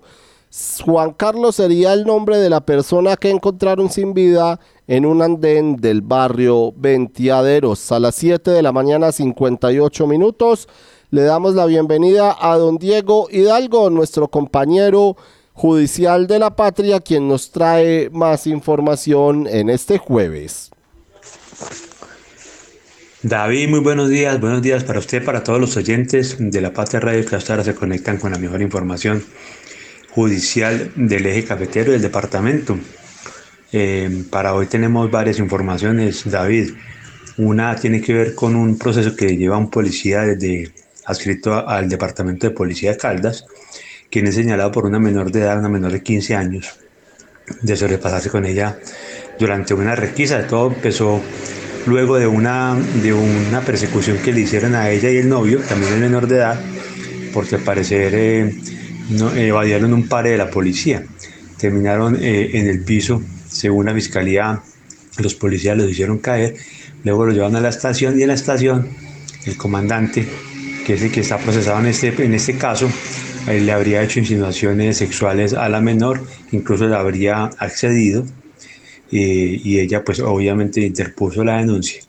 Juan Carlos sería el nombre de la persona que encontraron sin vida en un andén del barrio Ventiaderos. A las 7 de la mañana, 58 minutos, le damos la bienvenida a don Diego Hidalgo, nuestro compañero judicial de la patria, quien nos trae más información en este jueves. David, muy buenos días, buenos días para usted, para todos los oyentes de la Patria Radio que hasta ahora se conectan con la mejor información judicial del eje cafetero del departamento. Eh, para hoy tenemos varias informaciones, David. Una tiene que ver con un proceso que lleva un policía desde adscrito al departamento de policía de Caldas, quien es señalado por una menor de edad, una menor de 15 años, de sobrepasarse con ella durante una requisa. Todo empezó luego de una, de una persecución que le hicieron a ella y el novio, también el menor de edad, porque al parecer eh, no, evadieron un par de la policía. Terminaron eh, en el piso, según la fiscalía, los policías los hicieron caer, luego lo llevaron a la estación y en la estación el comandante, que es el que está procesado en este, en este caso, le habría hecho insinuaciones sexuales a la menor, incluso le habría accedido eh, y ella pues obviamente interpuso la denuncia.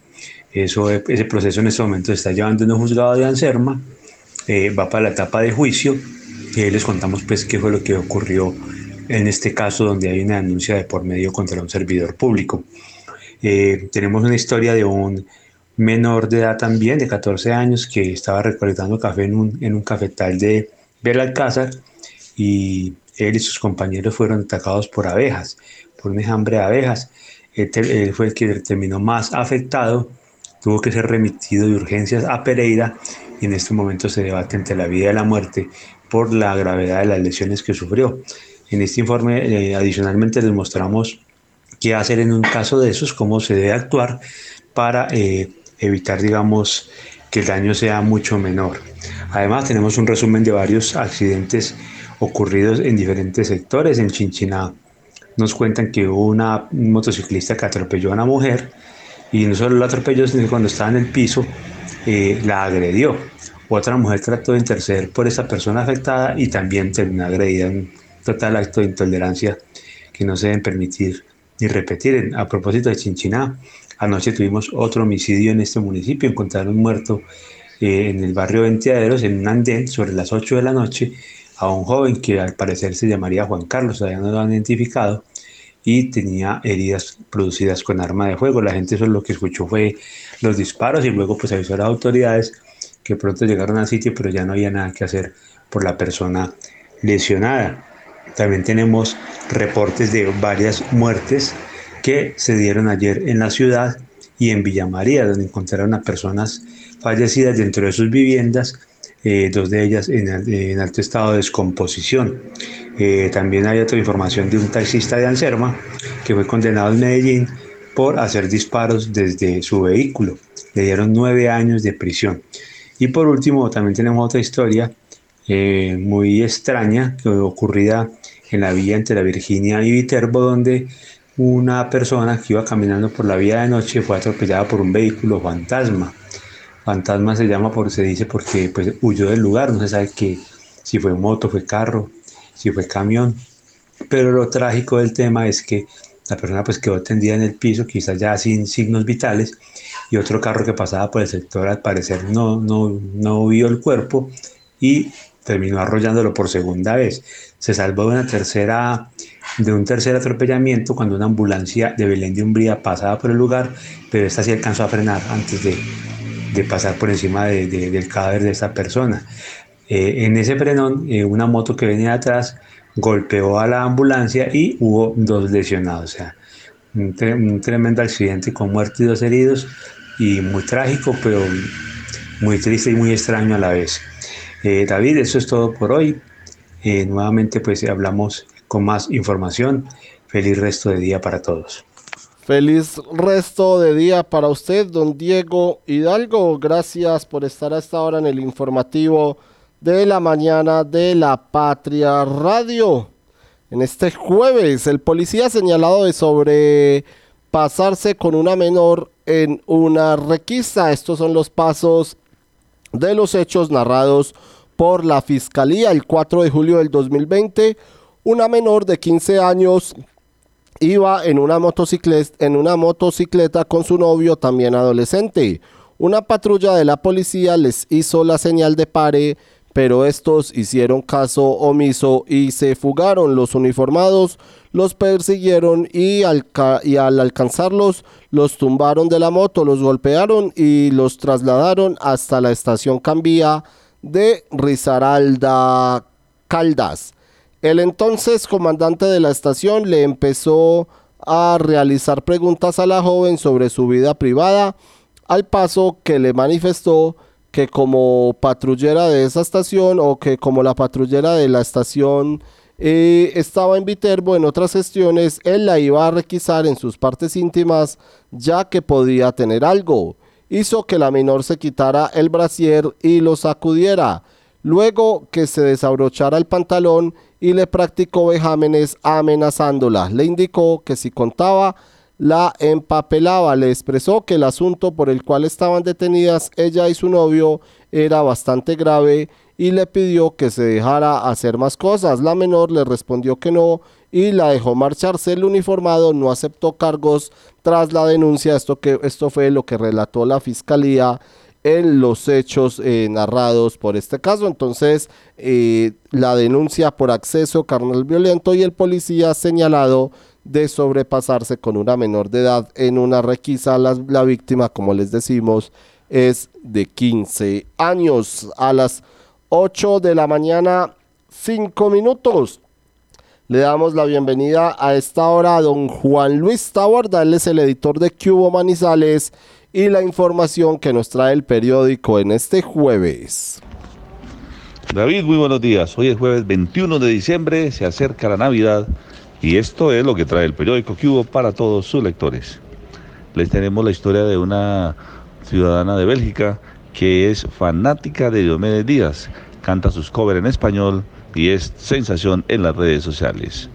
Eso, ese proceso en este momento se está llevando en un juzgado de Anserma, eh, va para la etapa de juicio y ahí les contamos pues qué fue lo que ocurrió en este caso donde hay una denuncia de por medio contra un servidor público. Eh, tenemos una historia de un menor de edad también, de 14 años, que estaba recolectando café en un, en un cafetal de, Belalcázar y él y sus compañeros fueron atacados por abejas, por un de abejas. Él, fue el que terminó más afectado, tuvo que ser remitido de urgencias a Pereira y en este momento se debate entre la vida y la muerte por la gravedad de las lesiones que sufrió. En este informe eh, adicionalmente les mostramos qué hacer en un caso de esos, cómo se debe actuar para eh, evitar, digamos, que el daño sea mucho menor. Además, tenemos un resumen de varios accidentes ocurridos en diferentes sectores. En Chinchiná nos cuentan que una motociclista que atropelló a una mujer y no solo la atropelló, sino que cuando estaba en el piso eh, la agredió. otra mujer trató de interceder por esa persona afectada y también terminó agredida un total acto de intolerancia que no se deben permitir ni repetir. A propósito de Chinchiná, anoche tuvimos otro homicidio en este municipio, encontraron muerto eh, en el barrio Ventiaderos, en un andén, sobre las 8 de la noche, a un joven que al parecer se llamaría Juan Carlos, todavía no lo han identificado, y tenía heridas producidas con arma de fuego. La gente solo lo que escuchó fue los disparos y luego pues avisó a las autoridades que pronto llegaron al sitio, pero ya no había nada que hacer por la persona lesionada. También tenemos reportes de varias muertes que se dieron ayer en la ciudad y en Villa María, donde encontraron a personas fallecidas dentro de sus viviendas, eh, dos de ellas en, alto estado de descomposición. Eh, también hay otra información de un taxista de Anserma que fue condenado en Medellín por hacer disparos desde su vehículo. Le dieron nueve años de prisión. Y por último, también tenemos otra historia eh, muy extraña que ocurrida en la vía entre la Virginia y Viterbo, donde una persona que iba caminando por la vía de noche fue atropellada por un vehículo fantasma. Fantasma se llama por se dice porque pues, huyó del lugar, no se sabe que, si fue moto, fue carro, si fue camión. Pero lo trágico del tema es que la persona pues quedó tendida en el piso, quizás ya sin signos vitales, y otro carro que pasaba por el sector al parecer no, no, no vio el cuerpo y terminó arrollándolo por segunda vez. Se salvó de una tercera de un tercer atropellamiento cuando una ambulancia de Belén de Umbría pasaba por el lugar, pero esta sí alcanzó a frenar antes de, de pasar por encima de, del cadáver de esta persona. Eh, en ese frenón, eh, una moto que venía atrás golpeó a la ambulancia y hubo dos lesionados. O sea, un, un tremendo accidente con muertos y dos heridos y muy trágico, pero muy triste y muy extraño a la vez. Eh, David, eso es todo por hoy. Eh, nuevamente pues hablamos con más información. Feliz resto de día para todos. Feliz resto de día para usted, don Diego Hidalgo. Gracias por estar a esta hora en el informativo de la mañana de la Patria Radio. En este jueves, el policía ha señalado de sobrepasarse con una menor en una requisa. Estos son los pasos de los hechos narrados por la Fiscalía el 4 de julio del 2020. Una menor de 15 años iba en una, motocicleta, con su novio también adolescente. Una patrulla de la policía les hizo la señal de pare, pero estos hicieron caso omiso y se fugaron. Los uniformados los persiguieron y al, y al alcanzarlos los tumbaron de la moto, los golpearon y los trasladaron hasta la estación Cambía de Risaralda Caldas. El entonces comandante de la estación le empezó a realizar preguntas a la joven sobre su vida privada, al paso que le manifestó que como patrullera de esa estación o que como la patrullera de la estación eh, estaba en Viterbo en otras gestiones, él la iba a requisar en sus partes íntimas ya que podía tener algo. Hizo que la menor se quitara el brasier y lo sacudiera, luego que se desabrochara el pantalón y le practicó vejámenes amenazándola. Le indicó que si contaba la empapelaba, le expresó que el asunto por el cual estaban detenidas ella y su novio era bastante grave y le pidió que se dejara hacer más cosas. La menor le respondió que no y la dejó marcharse. El uniformado no aceptó cargos tras la denuncia. Esto, que, esto fue lo que relató la fiscalía en los hechos eh, narrados por este caso. Entonces, eh, la denuncia por acceso carnal violento y el policía señalado de sobrepasarse con una menor de edad en una requisa. La, víctima, como les decimos, es de 15 años. A las 8 de la mañana, 5 minutos. Le damos la bienvenida a esta hora a don Juan Luis Taborda, es el editor de Cubo Manizales y la información que nos trae el periódico en este jueves. David, muy buenos días. Hoy es jueves 21 de diciembre, se acerca la Navidad y esto es lo que trae el periódico Cubo para todos sus lectores. Les tenemos la historia de una ciudadana de Bélgica que es fanática de Diomedes Díaz, canta sus covers en español y es sensación en las redes sociales.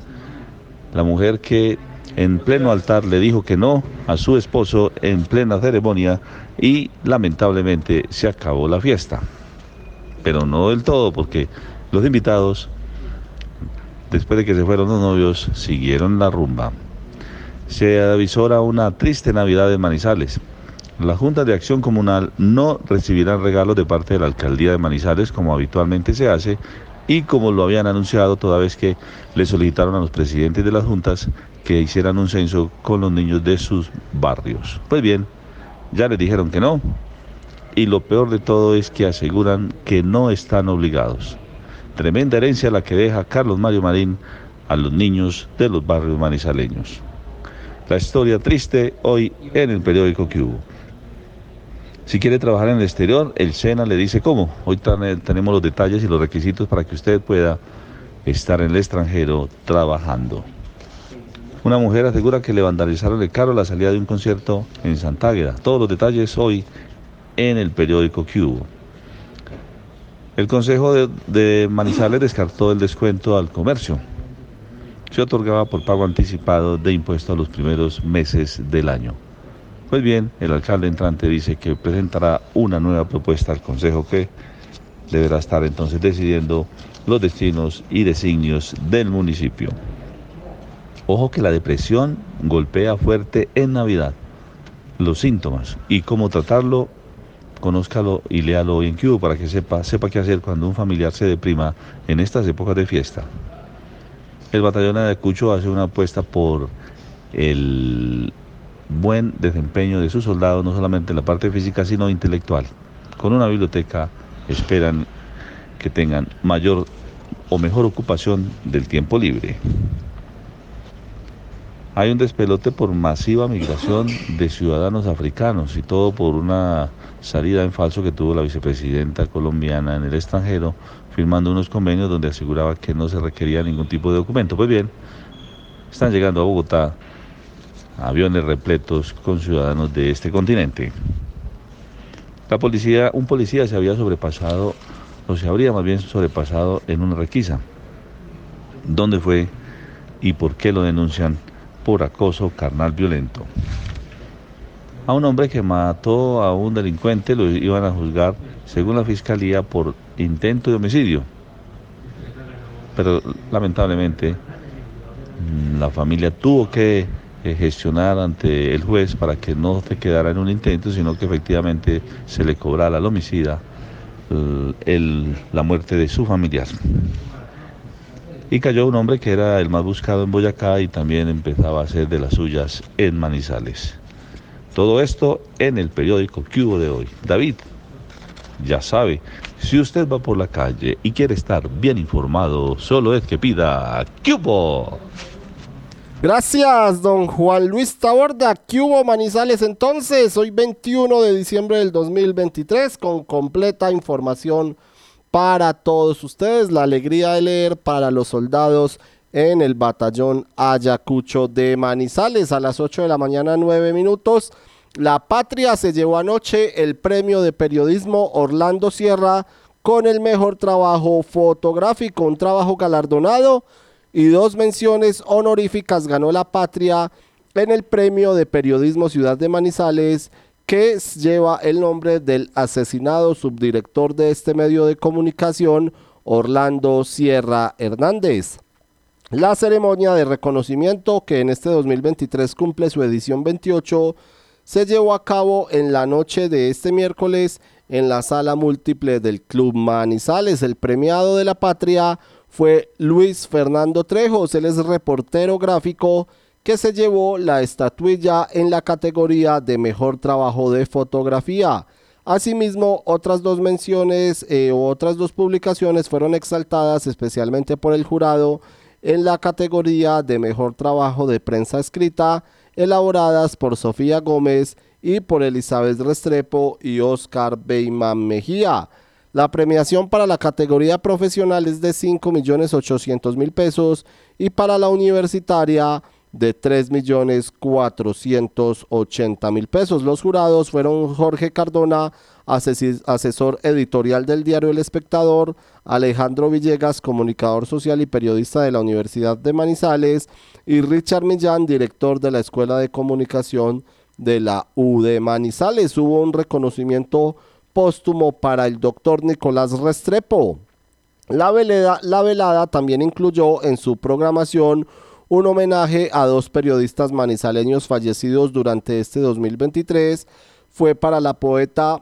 La mujer que en pleno altar le dijo que no a su esposo en plena ceremonia y lamentablemente se acabó la fiesta. pero no del todo, porque los invitados, después de que se fueron los novios, siguieron la rumba. Se avisora una triste Navidad en Manizales. Las juntas de acción comunal no recibirán regalos de parte de la alcaldía de Manizales como habitualmente se hace y como lo habían anunciado toda vez que le solicitaron a los presidentes de las juntas que hicieran un censo con los niños de sus barrios. Pues bien, ya les dijeron que no y lo peor de todo es que aseguran que no están obligados. Tremenda herencia la que deja Carlos Mario Marín a los niños de los barrios manizaleños. La historia triste hoy en el periódico que hubo. Si quiere trabajar en el exterior, el SENA le dice cómo. Hoy tenemos los detalles y los requisitos para que usted pueda estar en el extranjero trabajando. Una mujer asegura que le vandalizaron el carro a la salida de un concierto en Santágueda. Todos los detalles hoy en el periódico hubo. El Consejo de, de Manizales descartó el descuento al comercio. Se otorgaba por pago anticipado de impuestos los primeros meses del año. Pues bien, el alcalde entrante dice que presentará una nueva propuesta al Consejo que deberá estar entonces decidiendo los destinos y designios del municipio. Ojo que la depresión golpea fuerte en Navidad. Los síntomas y cómo tratarlo, conózcalo y léalo hoy en Cuba para que sepa, sepa qué hacer cuando un familiar se deprima en estas épocas de fiesta. El batallón de Ayacucho hace una apuesta por el buen desempeño de sus soldados, no solamente en la parte física, sino intelectual. Con una biblioteca esperan que tengan mayor o mejor ocupación del tiempo libre. Hay un despelote por masiva migración de ciudadanos africanos y todo por una salida en falso que tuvo la vicepresidenta colombiana en el extranjero, firmando unos convenios donde aseguraba que no se requería ningún tipo de documento. Pues bien, están llegando a Bogotá aviones repletos con ciudadanos de este continente. La policía, un policía se había sobrepasado, o se habría más bien sobrepasado en una requisa. ¿Dónde fue y por qué lo denuncian por acoso carnal violento? A un hombre que mató a un delincuente lo iban a juzgar, según la fiscalía, por intento de homicidio. Pero lamentablemente la familia tuvo que eh, gestionar ante el juez para que no se quedara en un intento, sino que efectivamente se le cobrara al homicida la muerte de su familiar. Y cayó un hombre que era el más buscado en Boyacá y también empezaba a hacer de las suyas en Manizales. Todo esto en el periódico Cubo de hoy. David, ya sabe, si usted va por la calle y quiere estar bien informado, solo es que pida Cubo. Gracias, don Juan Luis Taborda. ¿Qué hubo Manizales entonces? Hoy 21 de diciembre del 2023 con completa información para todos ustedes. La alegría de leer para los soldados en el batallón Ayacucho de Manizales a las 8 de la mañana 9 minutos. La Patria se llevó anoche el premio de periodismo Orlando Sierra con el mejor trabajo fotográfico, un trabajo galardonado y dos menciones honoríficas ganó la patria en el premio de periodismo Ciudad de Manizales que lleva el nombre del asesinado subdirector de este medio de comunicación, Orlando Sierra Hernández. La ceremonia de reconocimiento, que en este 2023 cumple su edición 28, se llevó a cabo en la noche de este miércoles en la sala múltiple del Club Manizales. El premiado de la patria fue Luis Fernando Trejos, él es reportero gráfico que se llevó la estatuilla en la categoría de mejor trabajo de fotografía. Asimismo, otras dos menciones eh, otras dos publicaciones fueron exaltadas especialmente por el jurado en la categoría de mejor trabajo de prensa escrita, elaboradas por Sofía Gómez y por Elizabeth Restrepo y Oscar Beyman Mejía. La premiación para la categoría profesional es de 5.800.000 pesos y para la universitaria de 3.480.000 pesos. Los jurados fueron Jorge Cardona, asesor editorial del diario El Espectador, Alejandro Villegas, comunicador social y periodista de la Universidad de Manizales, y Richard Millán, director de la Escuela de Comunicación de la U de Manizales. Hubo un reconocimiento póstumo para el doctor Nicolás Restrepo. La velada, la velada también incluyó en su programación un homenaje a dos periodistas manizaleños fallecidos durante este 2023. Fue para la poeta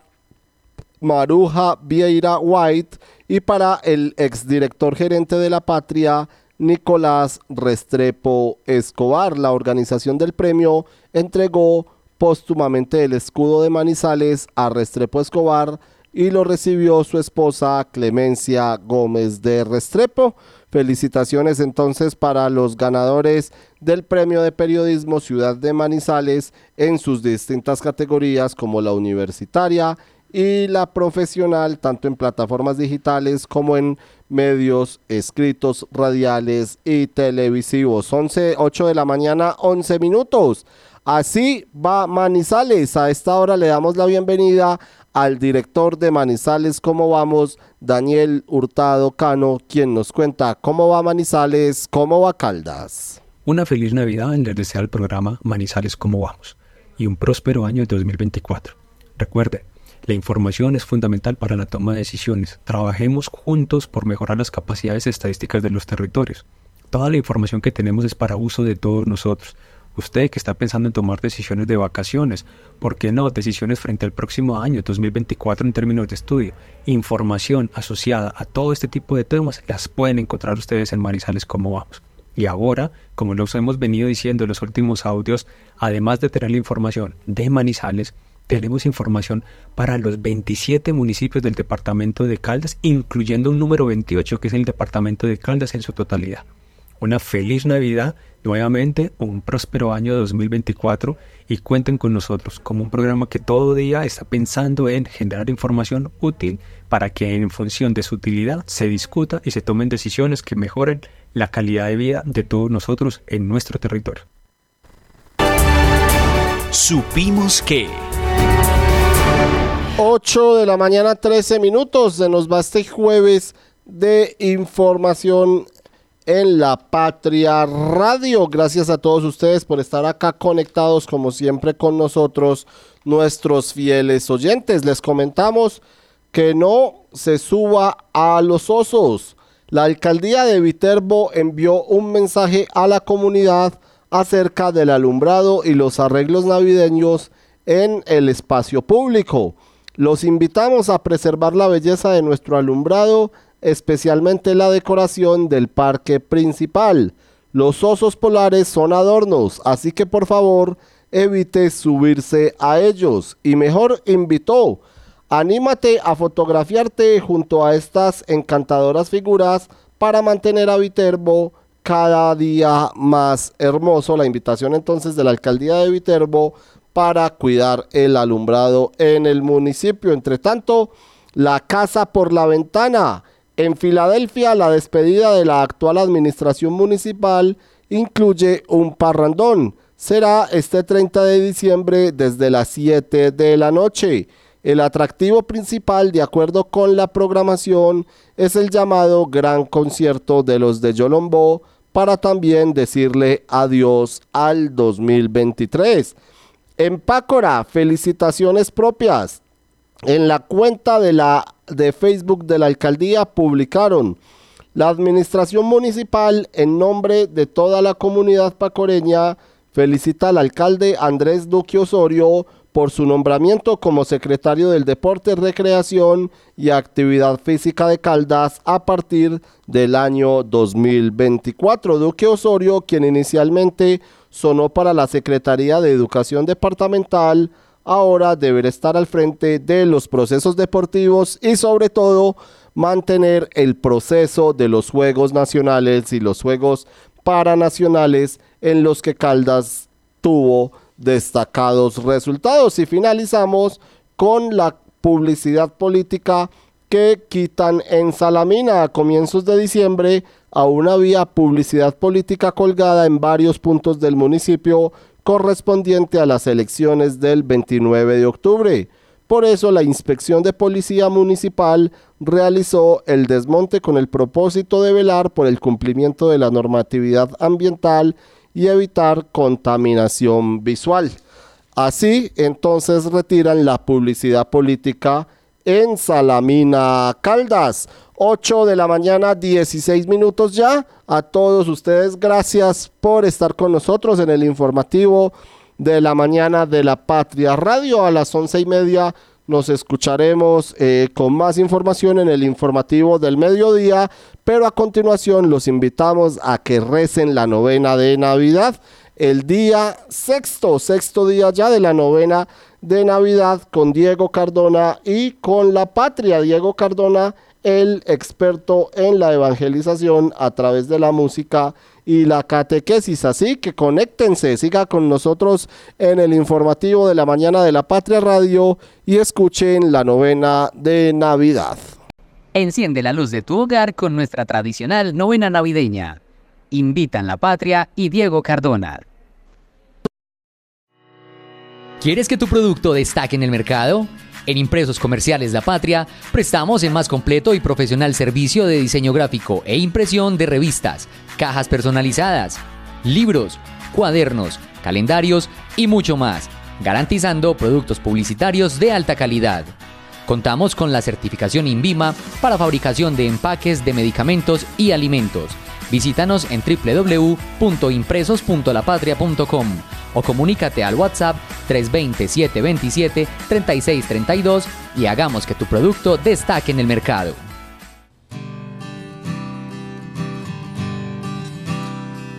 Maruja Vieira White y para el exdirector gerente de la patria Nicolás Restrepo Escobar. La organización del premio entregó póstumamente el escudo de Manizales a Restrepo Escobar y lo recibió su esposa Clemencia Gómez de Restrepo. Felicitaciones entonces para los ganadores del Premio de Periodismo Ciudad de Manizales en sus distintas categorías como la universitaria y la profesional, tanto en plataformas digitales como en medios escritos, radiales y televisivos. 11, 8 de la mañana, 11 minutos. Así va Manizales. A esta hora le damos la bienvenida al director de Manizales, ¿cómo vamos? Daniel Hurtado Cano, quien nos cuenta cómo va Manizales, cómo va Caldas. Una feliz Navidad en el programa Manizales, ¿cómo vamos? Y un próspero año 2024. Recuerde, la información es fundamental para la toma de decisiones. Trabajemos juntos por mejorar las capacidades estadísticas de los territorios. Toda la información que tenemos es para uso de todos nosotros. Usted que está pensando en tomar decisiones de vacaciones, ¿por qué no? Decisiones frente al próximo año, 2024, en términos de estudio. Información asociada a todo este tipo de temas las pueden encontrar ustedes en Marizales Cómo Vamos. Y ahora, como los hemos venido diciendo en los últimos audios, además de tener la información de Manizales, tenemos información para los 27 municipios del departamento de Caldas, incluyendo un número 28 que es el departamento de Caldas en su totalidad. Una feliz Navidad nuevamente un próspero año 2024 y cuenten con nosotros como un programa que todo día está pensando en generar información útil para que en función de su utilidad se discuta y se tomen decisiones que mejoren la calidad de vida de todos nosotros en nuestro territorio. Supimos que... 8 de la mañana 13 minutos, se nos va este jueves de información en la Patria Radio. Gracias a todos ustedes por estar acá conectados como siempre con nosotros, nuestros fieles oyentes. Les comentamos que no se suba a los osos. La alcaldía de Viterbo envió un mensaje a la comunidad acerca del alumbrado y los arreglos navideños en el espacio público. Los invitamos a preservar la belleza de nuestro alumbrado especialmente la decoración del parque principal. Los osos polares son adornos, así que por favor evite subirse a ellos y mejor invitó. Anímate a fotografiarte junto a estas encantadoras figuras para mantener a Viterbo cada día más hermoso. La invitación entonces de la alcaldía de Viterbo para cuidar el alumbrado en el municipio. Entre tanto, la casa por la ventana en Filadelfia, la despedida de la actual administración municipal incluye un parrandón. Será este 30 de diciembre desde las 7 de la noche. El atractivo principal, de acuerdo con la programación, es el llamado Gran Concierto de los de Yolombo para también decirle adiós al 2023. En Pácora, felicitaciones propias. En la cuenta de la de Facebook de la alcaldía publicaron la administración municipal en nombre de toda la comunidad pacoreña felicita al alcalde Andrés Duque Osorio por su nombramiento como secretario del Deporte, Recreación y Actividad Física de Caldas a partir del año 2024. Duque Osorio, quien inicialmente sonó para la Secretaría de Educación Departamental, ahora deberá estar al frente de los procesos deportivos y sobre todo mantener el proceso de los Juegos Nacionales y los Juegos Paranacionales en los que Caldas tuvo destacados resultados. Y finalizamos con la publicidad política que quitan en Salamina a comienzos de diciembre. Aún había publicidad política colgada en varios puntos del municipio correspondiente a las elecciones del 29 de octubre. Por eso la Inspección de Policía Municipal realizó el desmonte con el propósito de velar por el cumplimiento de la normatividad ambiental y evitar contaminación visual. Así, entonces retiran la publicidad política en Salamina Caldas. 8 de la mañana, 16 minutos ya. A todos ustedes, gracias por estar con nosotros en el informativo de la mañana de la Patria Radio. A las once y media nos escucharemos eh, con más información en el informativo del mediodía, pero a continuación los invitamos a que recen la novena de Navidad. El día sexto, sexto día ya de la novena de Navidad con Diego Cardona y con la Patria. Diego Cardona el experto en la evangelización a través de la música y la catequesis. Así que conéctense, siga con nosotros en el informativo de la mañana de la Patria Radio y escuchen la novena de Navidad. Enciende la luz de tu hogar con nuestra tradicional novena navideña. Invitan la Patria y Diego Cardona. ¿Quieres que tu producto destaque en el mercado? En Impresos Comerciales La Patria prestamos el más completo y profesional servicio de diseño gráfico e impresión de revistas, cajas personalizadas, libros, cuadernos, calendarios y mucho más, garantizando productos publicitarios de alta calidad. Contamos con la certificación INVIMA para fabricación de empaques de medicamentos y alimentos. Visítanos en www.impresos.lapatria.com o comunícate al WhatsApp 320-727-3632 y hagamos que tu producto destaque en el mercado.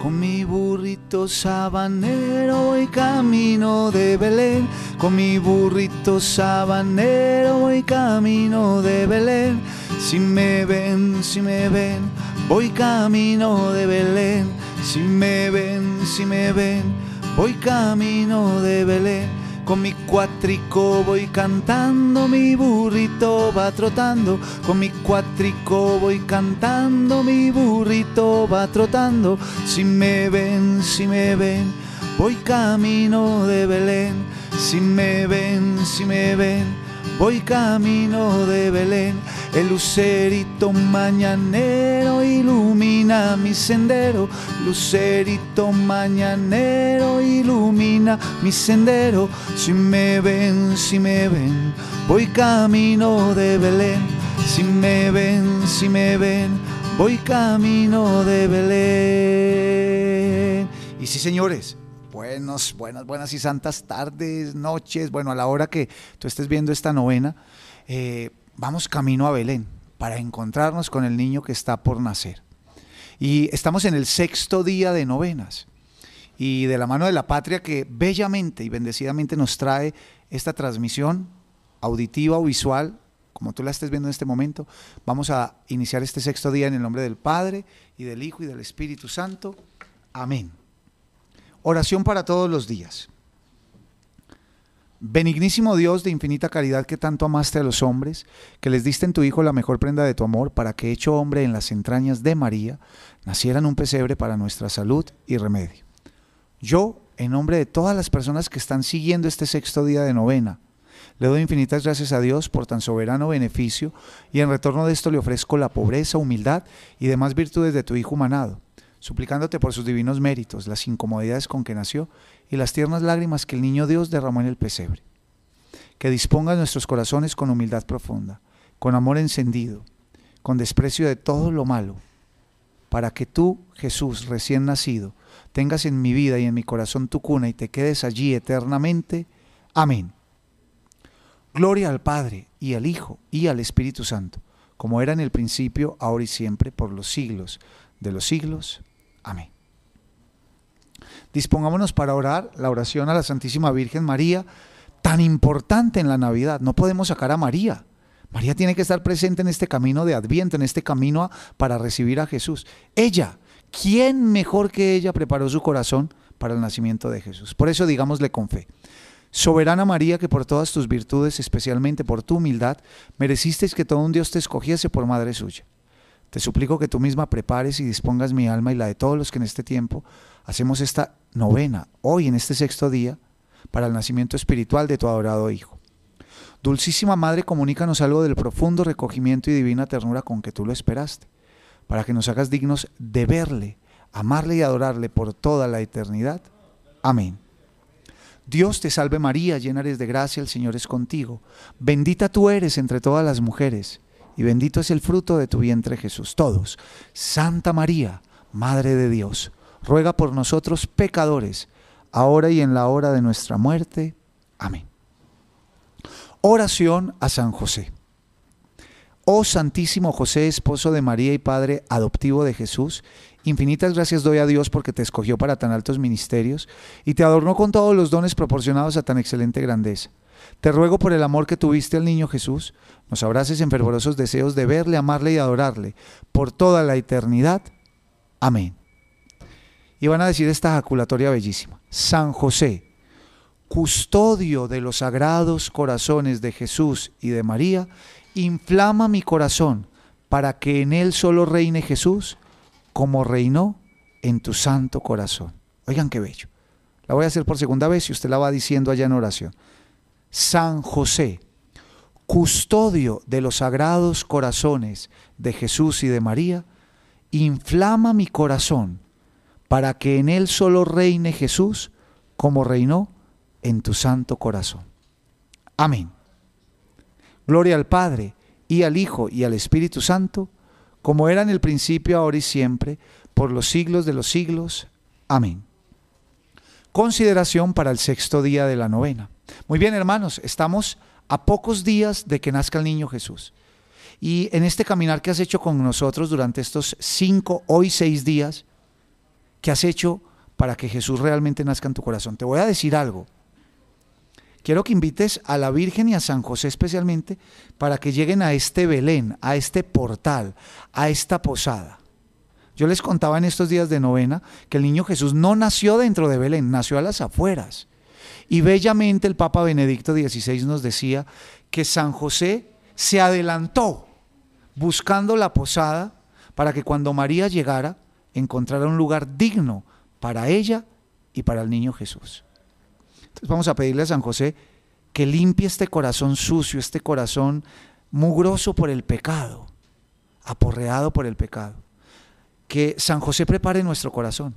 Con mi burrito sabanero voy camino de Belén. Con mi burrito sabanero voy camino de Belén. Si me ven, si me ven, voy camino de Belén. Si me ven, si me ven, voy camino de Belén. Con mi cuatrico voy cantando, mi burrito va trotando. Con mi cuatrico voy cantando, mi burrito va trotando. Si me ven, si me ven, voy camino de Belén. Si me ven, si me ven, voy camino de Belén. El lucerito mañanero ilumina mi sendero. Lucerito mañanero ilumina mi sendero. Si me ven, si me ven, voy camino de Belén. Si me ven, si me ven, voy camino de Belén. Y sí, señores, buenos, buenas, buenas y santas tardes, noches, bueno, a la hora que tú estés viendo esta novena, eh, vamos camino a Belén para encontrarnos con el niño que está por nacer. Y estamos en el sexto día de novenas. Y de la mano de la patria que bellamente y bendecidamente nos trae esta transmisión auditiva o visual, como tú la estés viendo en este momento, vamos a iniciar este sexto día en el nombre del Padre y del Hijo y del Espíritu Santo. Amén. Oración para todos los días. Benignísimo Dios de infinita caridad que tanto amaste a los hombres, que les diste en tu Hijo la mejor prenda de tu amor, para que hecho hombre en las entrañas de María, nacieran un pesebre para nuestra salud y remedio. Yo, en nombre de todas las personas que están siguiendo este sexto día de novena, le doy infinitas gracias a Dios por tan soberano beneficio y en retorno de esto le ofrezco la pobreza, humildad y demás virtudes de tu Hijo humanado, suplicándote por sus divinos méritos, las incomodidades con que nació y las tiernas lágrimas que el niño Dios derramó en el pesebre. Que dispongas nuestros corazones con humildad profunda, con amor encendido, con desprecio de todo lo malo, para que tú, Jesús, recién nacido, tengas en mi vida y en mi corazón tu cuna y te quedes allí eternamente. Amén. Gloria al Padre y al Hijo y al Espíritu Santo, como era en el principio, ahora y siempre, por los siglos de los siglos. Amén. Dispongámonos para orar la oración a la Santísima Virgen María, tan importante en la Navidad. No podemos sacar a María. María tiene que estar presente en este camino de Adviento, en este camino para recibir a Jesús. Ella, ¿quién mejor que ella preparó su corazón para el nacimiento de Jesús? Por eso digámosle con fe. Soberana María, que por todas tus virtudes, especialmente por tu humildad, mereciste que todo un Dios te escogiese por madre suya. Te suplico que tú misma prepares y dispongas mi alma y la de todos los que en este tiempo hacemos esta novena, hoy en este sexto día, para el nacimiento espiritual de tu adorado Hijo. Dulcísima Madre, comunícanos algo del profundo recogimiento y divina ternura con que tú lo esperaste, para que nos hagas dignos de verle, amarle y adorarle por toda la eternidad. Amén. Dios te salve María, llena eres de gracia, el Señor es contigo. Bendita tú eres entre todas las mujeres, y bendito es el fruto de tu vientre Jesús. Todos, Santa María, Madre de Dios, ruega por nosotros pecadores, ahora y en la hora de nuestra muerte. Amén. Oración a San José. Oh Santísimo José, esposo de María y Padre adoptivo de Jesús, infinitas gracias doy a Dios porque te escogió para tan altos ministerios y te adornó con todos los dones proporcionados a tan excelente grandeza. Te ruego por el amor que tuviste al niño Jesús, nos abraces en fervorosos deseos de verle, amarle y adorarle por toda la eternidad. Amén. Y van a decir esta ejaculatoria bellísima. San José, custodio de los sagrados corazones de Jesús y de María, inflama mi corazón para que en él solo reine Jesús como reinó en tu santo corazón. Oigan qué bello. La voy a hacer por segunda vez y usted la va diciendo allá en oración. San José, custodio de los sagrados corazones de Jesús y de María, inflama mi corazón para que en él solo reine Jesús como reinó en tu santo corazón. Amén. Gloria al Padre, y al Hijo, y al Espíritu Santo, como era en el principio, ahora y siempre, por los siglos de los siglos. Amén. Consideración para el sexto día de la novena. Muy bien, hermanos, estamos a pocos días de que nazca el niño Jesús. Y en este caminar que has hecho con nosotros durante estos cinco, hoy seis días, ¿qué has hecho para que Jesús realmente nazca en tu corazón? Te voy a decir algo quiero que invites a la Virgen y a San José especialmente para que lleguen a este Belén, a este portal, a esta posada. Yo les contaba en estos días de novena que el niño Jesús no nació dentro de Belén, nació a las afueras. Y bellamente el Papa Benedicto XVI nos decía que San José se adelantó buscando la posada para que cuando María llegara encontrara un lugar digno para ella y para el niño Jesús. Entonces vamos a pedirle a San José que limpie este corazón sucio, este corazón mugroso por el pecado, aporreado por el pecado. Que San José prepare nuestro corazón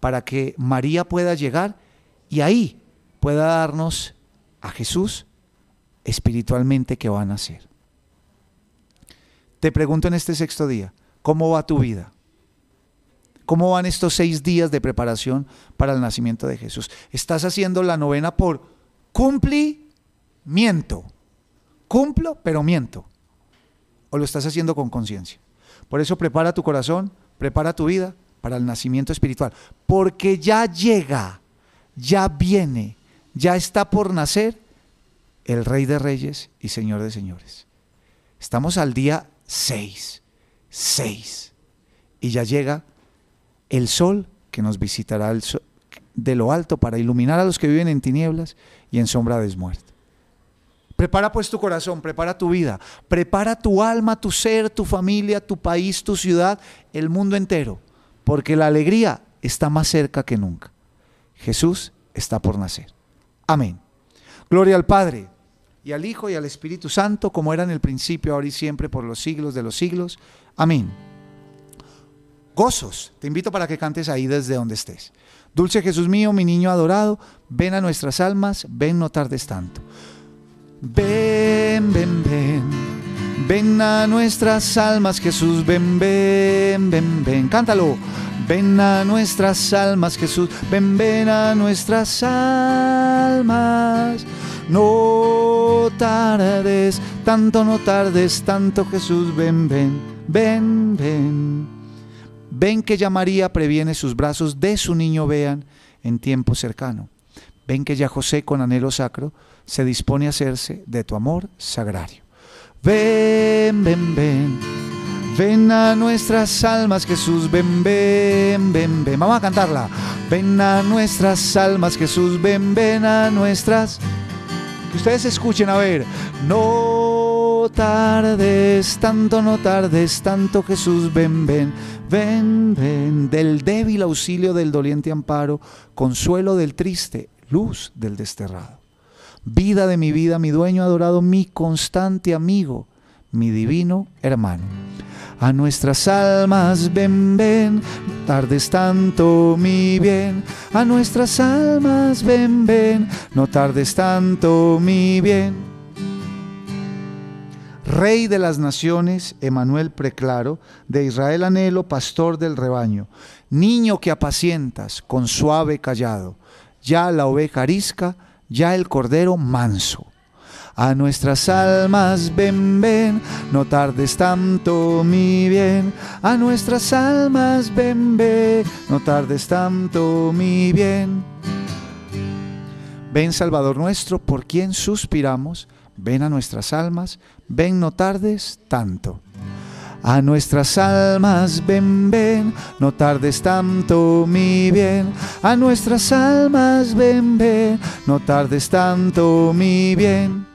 para que María pueda llegar y ahí pueda darnos a Jesús espiritualmente que va a nacer. Te pregunto en este sexto día, ¿cómo va tu vida? ¿Cómo van estos seis días de preparación para el nacimiento de Jesús? ¿Estás haciendo la novena por cumplimiento? Cumplo, pero miento. ¿O lo estás haciendo con conciencia? Por eso prepara tu corazón, prepara tu vida para el nacimiento espiritual. Porque ya llega, ya viene, ya está por nacer el Rey de Reyes y Señor de Señores. Estamos al día 6, 6. Y ya llega el sol que nos visitará de lo alto para iluminar a los que viven en tinieblas y en sombra de muerte. Prepara pues tu corazón, prepara tu vida, prepara tu alma, tu ser, tu familia, tu país, tu ciudad, el mundo entero, porque la alegría está más cerca que nunca. Jesús está por nacer. Amén. Gloria al Padre y al Hijo y al Espíritu Santo, como era en el principio, ahora y siempre, por los siglos de los siglos. Amén gozos. Te invito para que cantes ahí desde donde estés. Dulce Jesús mío, mi niño adorado, ven a nuestras almas, ven no tardes tanto. Ven, ven, ven, ven a nuestras almas, Jesús, ven, ven, ven, ven, cántalo. Ven a nuestras almas, Jesús, ven, ven a nuestras almas. No tardes, tanto no tardes, tanto Jesús, ven, ven, ven, ven. Ven que ya María previene sus brazos de su niño vean en tiempo cercano. Ven que ya José con anhelo sacro se dispone a hacerse de tu amor sagrario. Ven, ven, ven. Ven a nuestras almas, Jesús, ven, ven, ven, ven. Vamos a cantarla. Ven a nuestras almas, Jesús, ven, ven a nuestras. Que ustedes escuchen, a ver. No tardes tanto, no tardes tanto, Jesús, ven, ven. Ven, ven, del débil auxilio del doliente amparo, consuelo del triste, luz del desterrado. Vida de mi vida, mi dueño adorado, mi constante amigo, mi divino hermano. A nuestras almas, ven, ven, no tardes tanto mi bien. A nuestras almas, ven, ven, no tardes tanto mi bien. Rey de las naciones, Emanuel Preclaro, de Israel anhelo, pastor del rebaño, niño que apacientas con suave callado, ya la oveja arisca, ya el cordero manso. A nuestras almas ven, ven, no tardes tanto mi bien. A nuestras almas ven, ven, no tardes tanto mi bien. Ven Salvador nuestro, por quien suspiramos, ven a nuestras almas, ven no tardes tanto. A nuestras almas ven, ven, no tardes tanto mi bien. A nuestras almas ven, ven, no tardes tanto mi bien.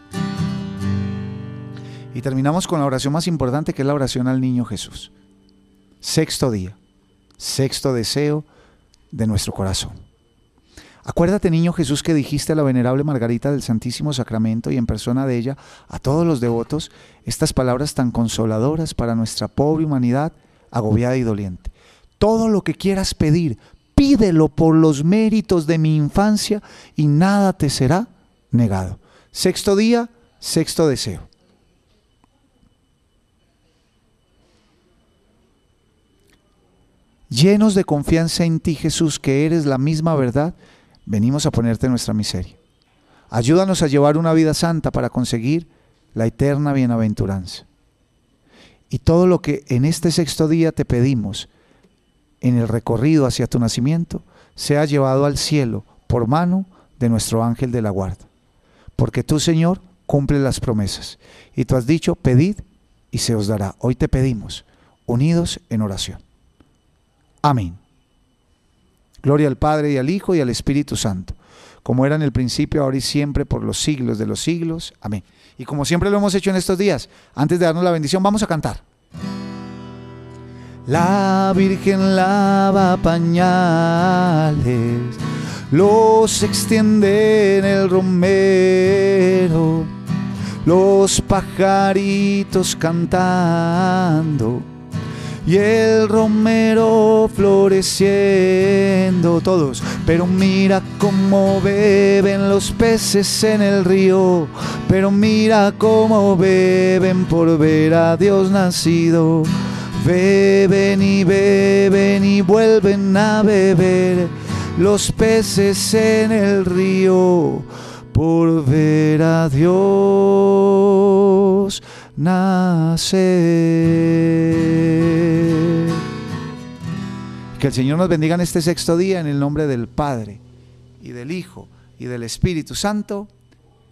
Terminamos con la oración más importante que es la oración al niño Jesús. Sexto día, sexto deseo de nuestro corazón. Acuérdate, niño Jesús, que dijiste a la venerable Margarita del Santísimo Sacramento y en persona de ella a todos los devotos estas palabras tan consoladoras para nuestra pobre humanidad agobiada y doliente. Todo lo que quieras pedir, pídelo por los méritos de mi infancia y nada te será negado. Sexto día, sexto deseo. Llenos de confianza en ti, Jesús, que eres la misma verdad, venimos a ponerte nuestra miseria. Ayúdanos a llevar una vida santa para conseguir la eterna bienaventuranza. Y todo lo que en este sexto día te pedimos, en el recorrido hacia tu nacimiento, sea llevado al cielo por mano de nuestro ángel de la guarda. Porque tú, Señor, cumple las promesas. Y tú has dicho, pedid y se os dará. Hoy te pedimos, unidos en oración. Amén. Gloria al Padre y al Hijo y al Espíritu Santo, como era en el principio, ahora y siempre, por los siglos de los siglos. Amén. Y como siempre lo hemos hecho en estos días, antes de darnos la bendición, vamos a cantar. La Virgen lava pañales, los extiende en el romero, los pajaritos cantando y el romero floreciendo todos. Pero mira cómo beben los peces en el río, pero mira cómo beben por ver a Dios nacido. Beben y beben y vuelven a beber los peces en el río por ver a Dios nacer. Que el Señor nos bendiga en este sexto día en el nombre del Padre y del Hijo y del Espíritu Santo.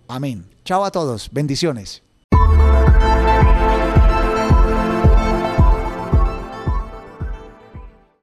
Amén. Chao a todos. Bendiciones.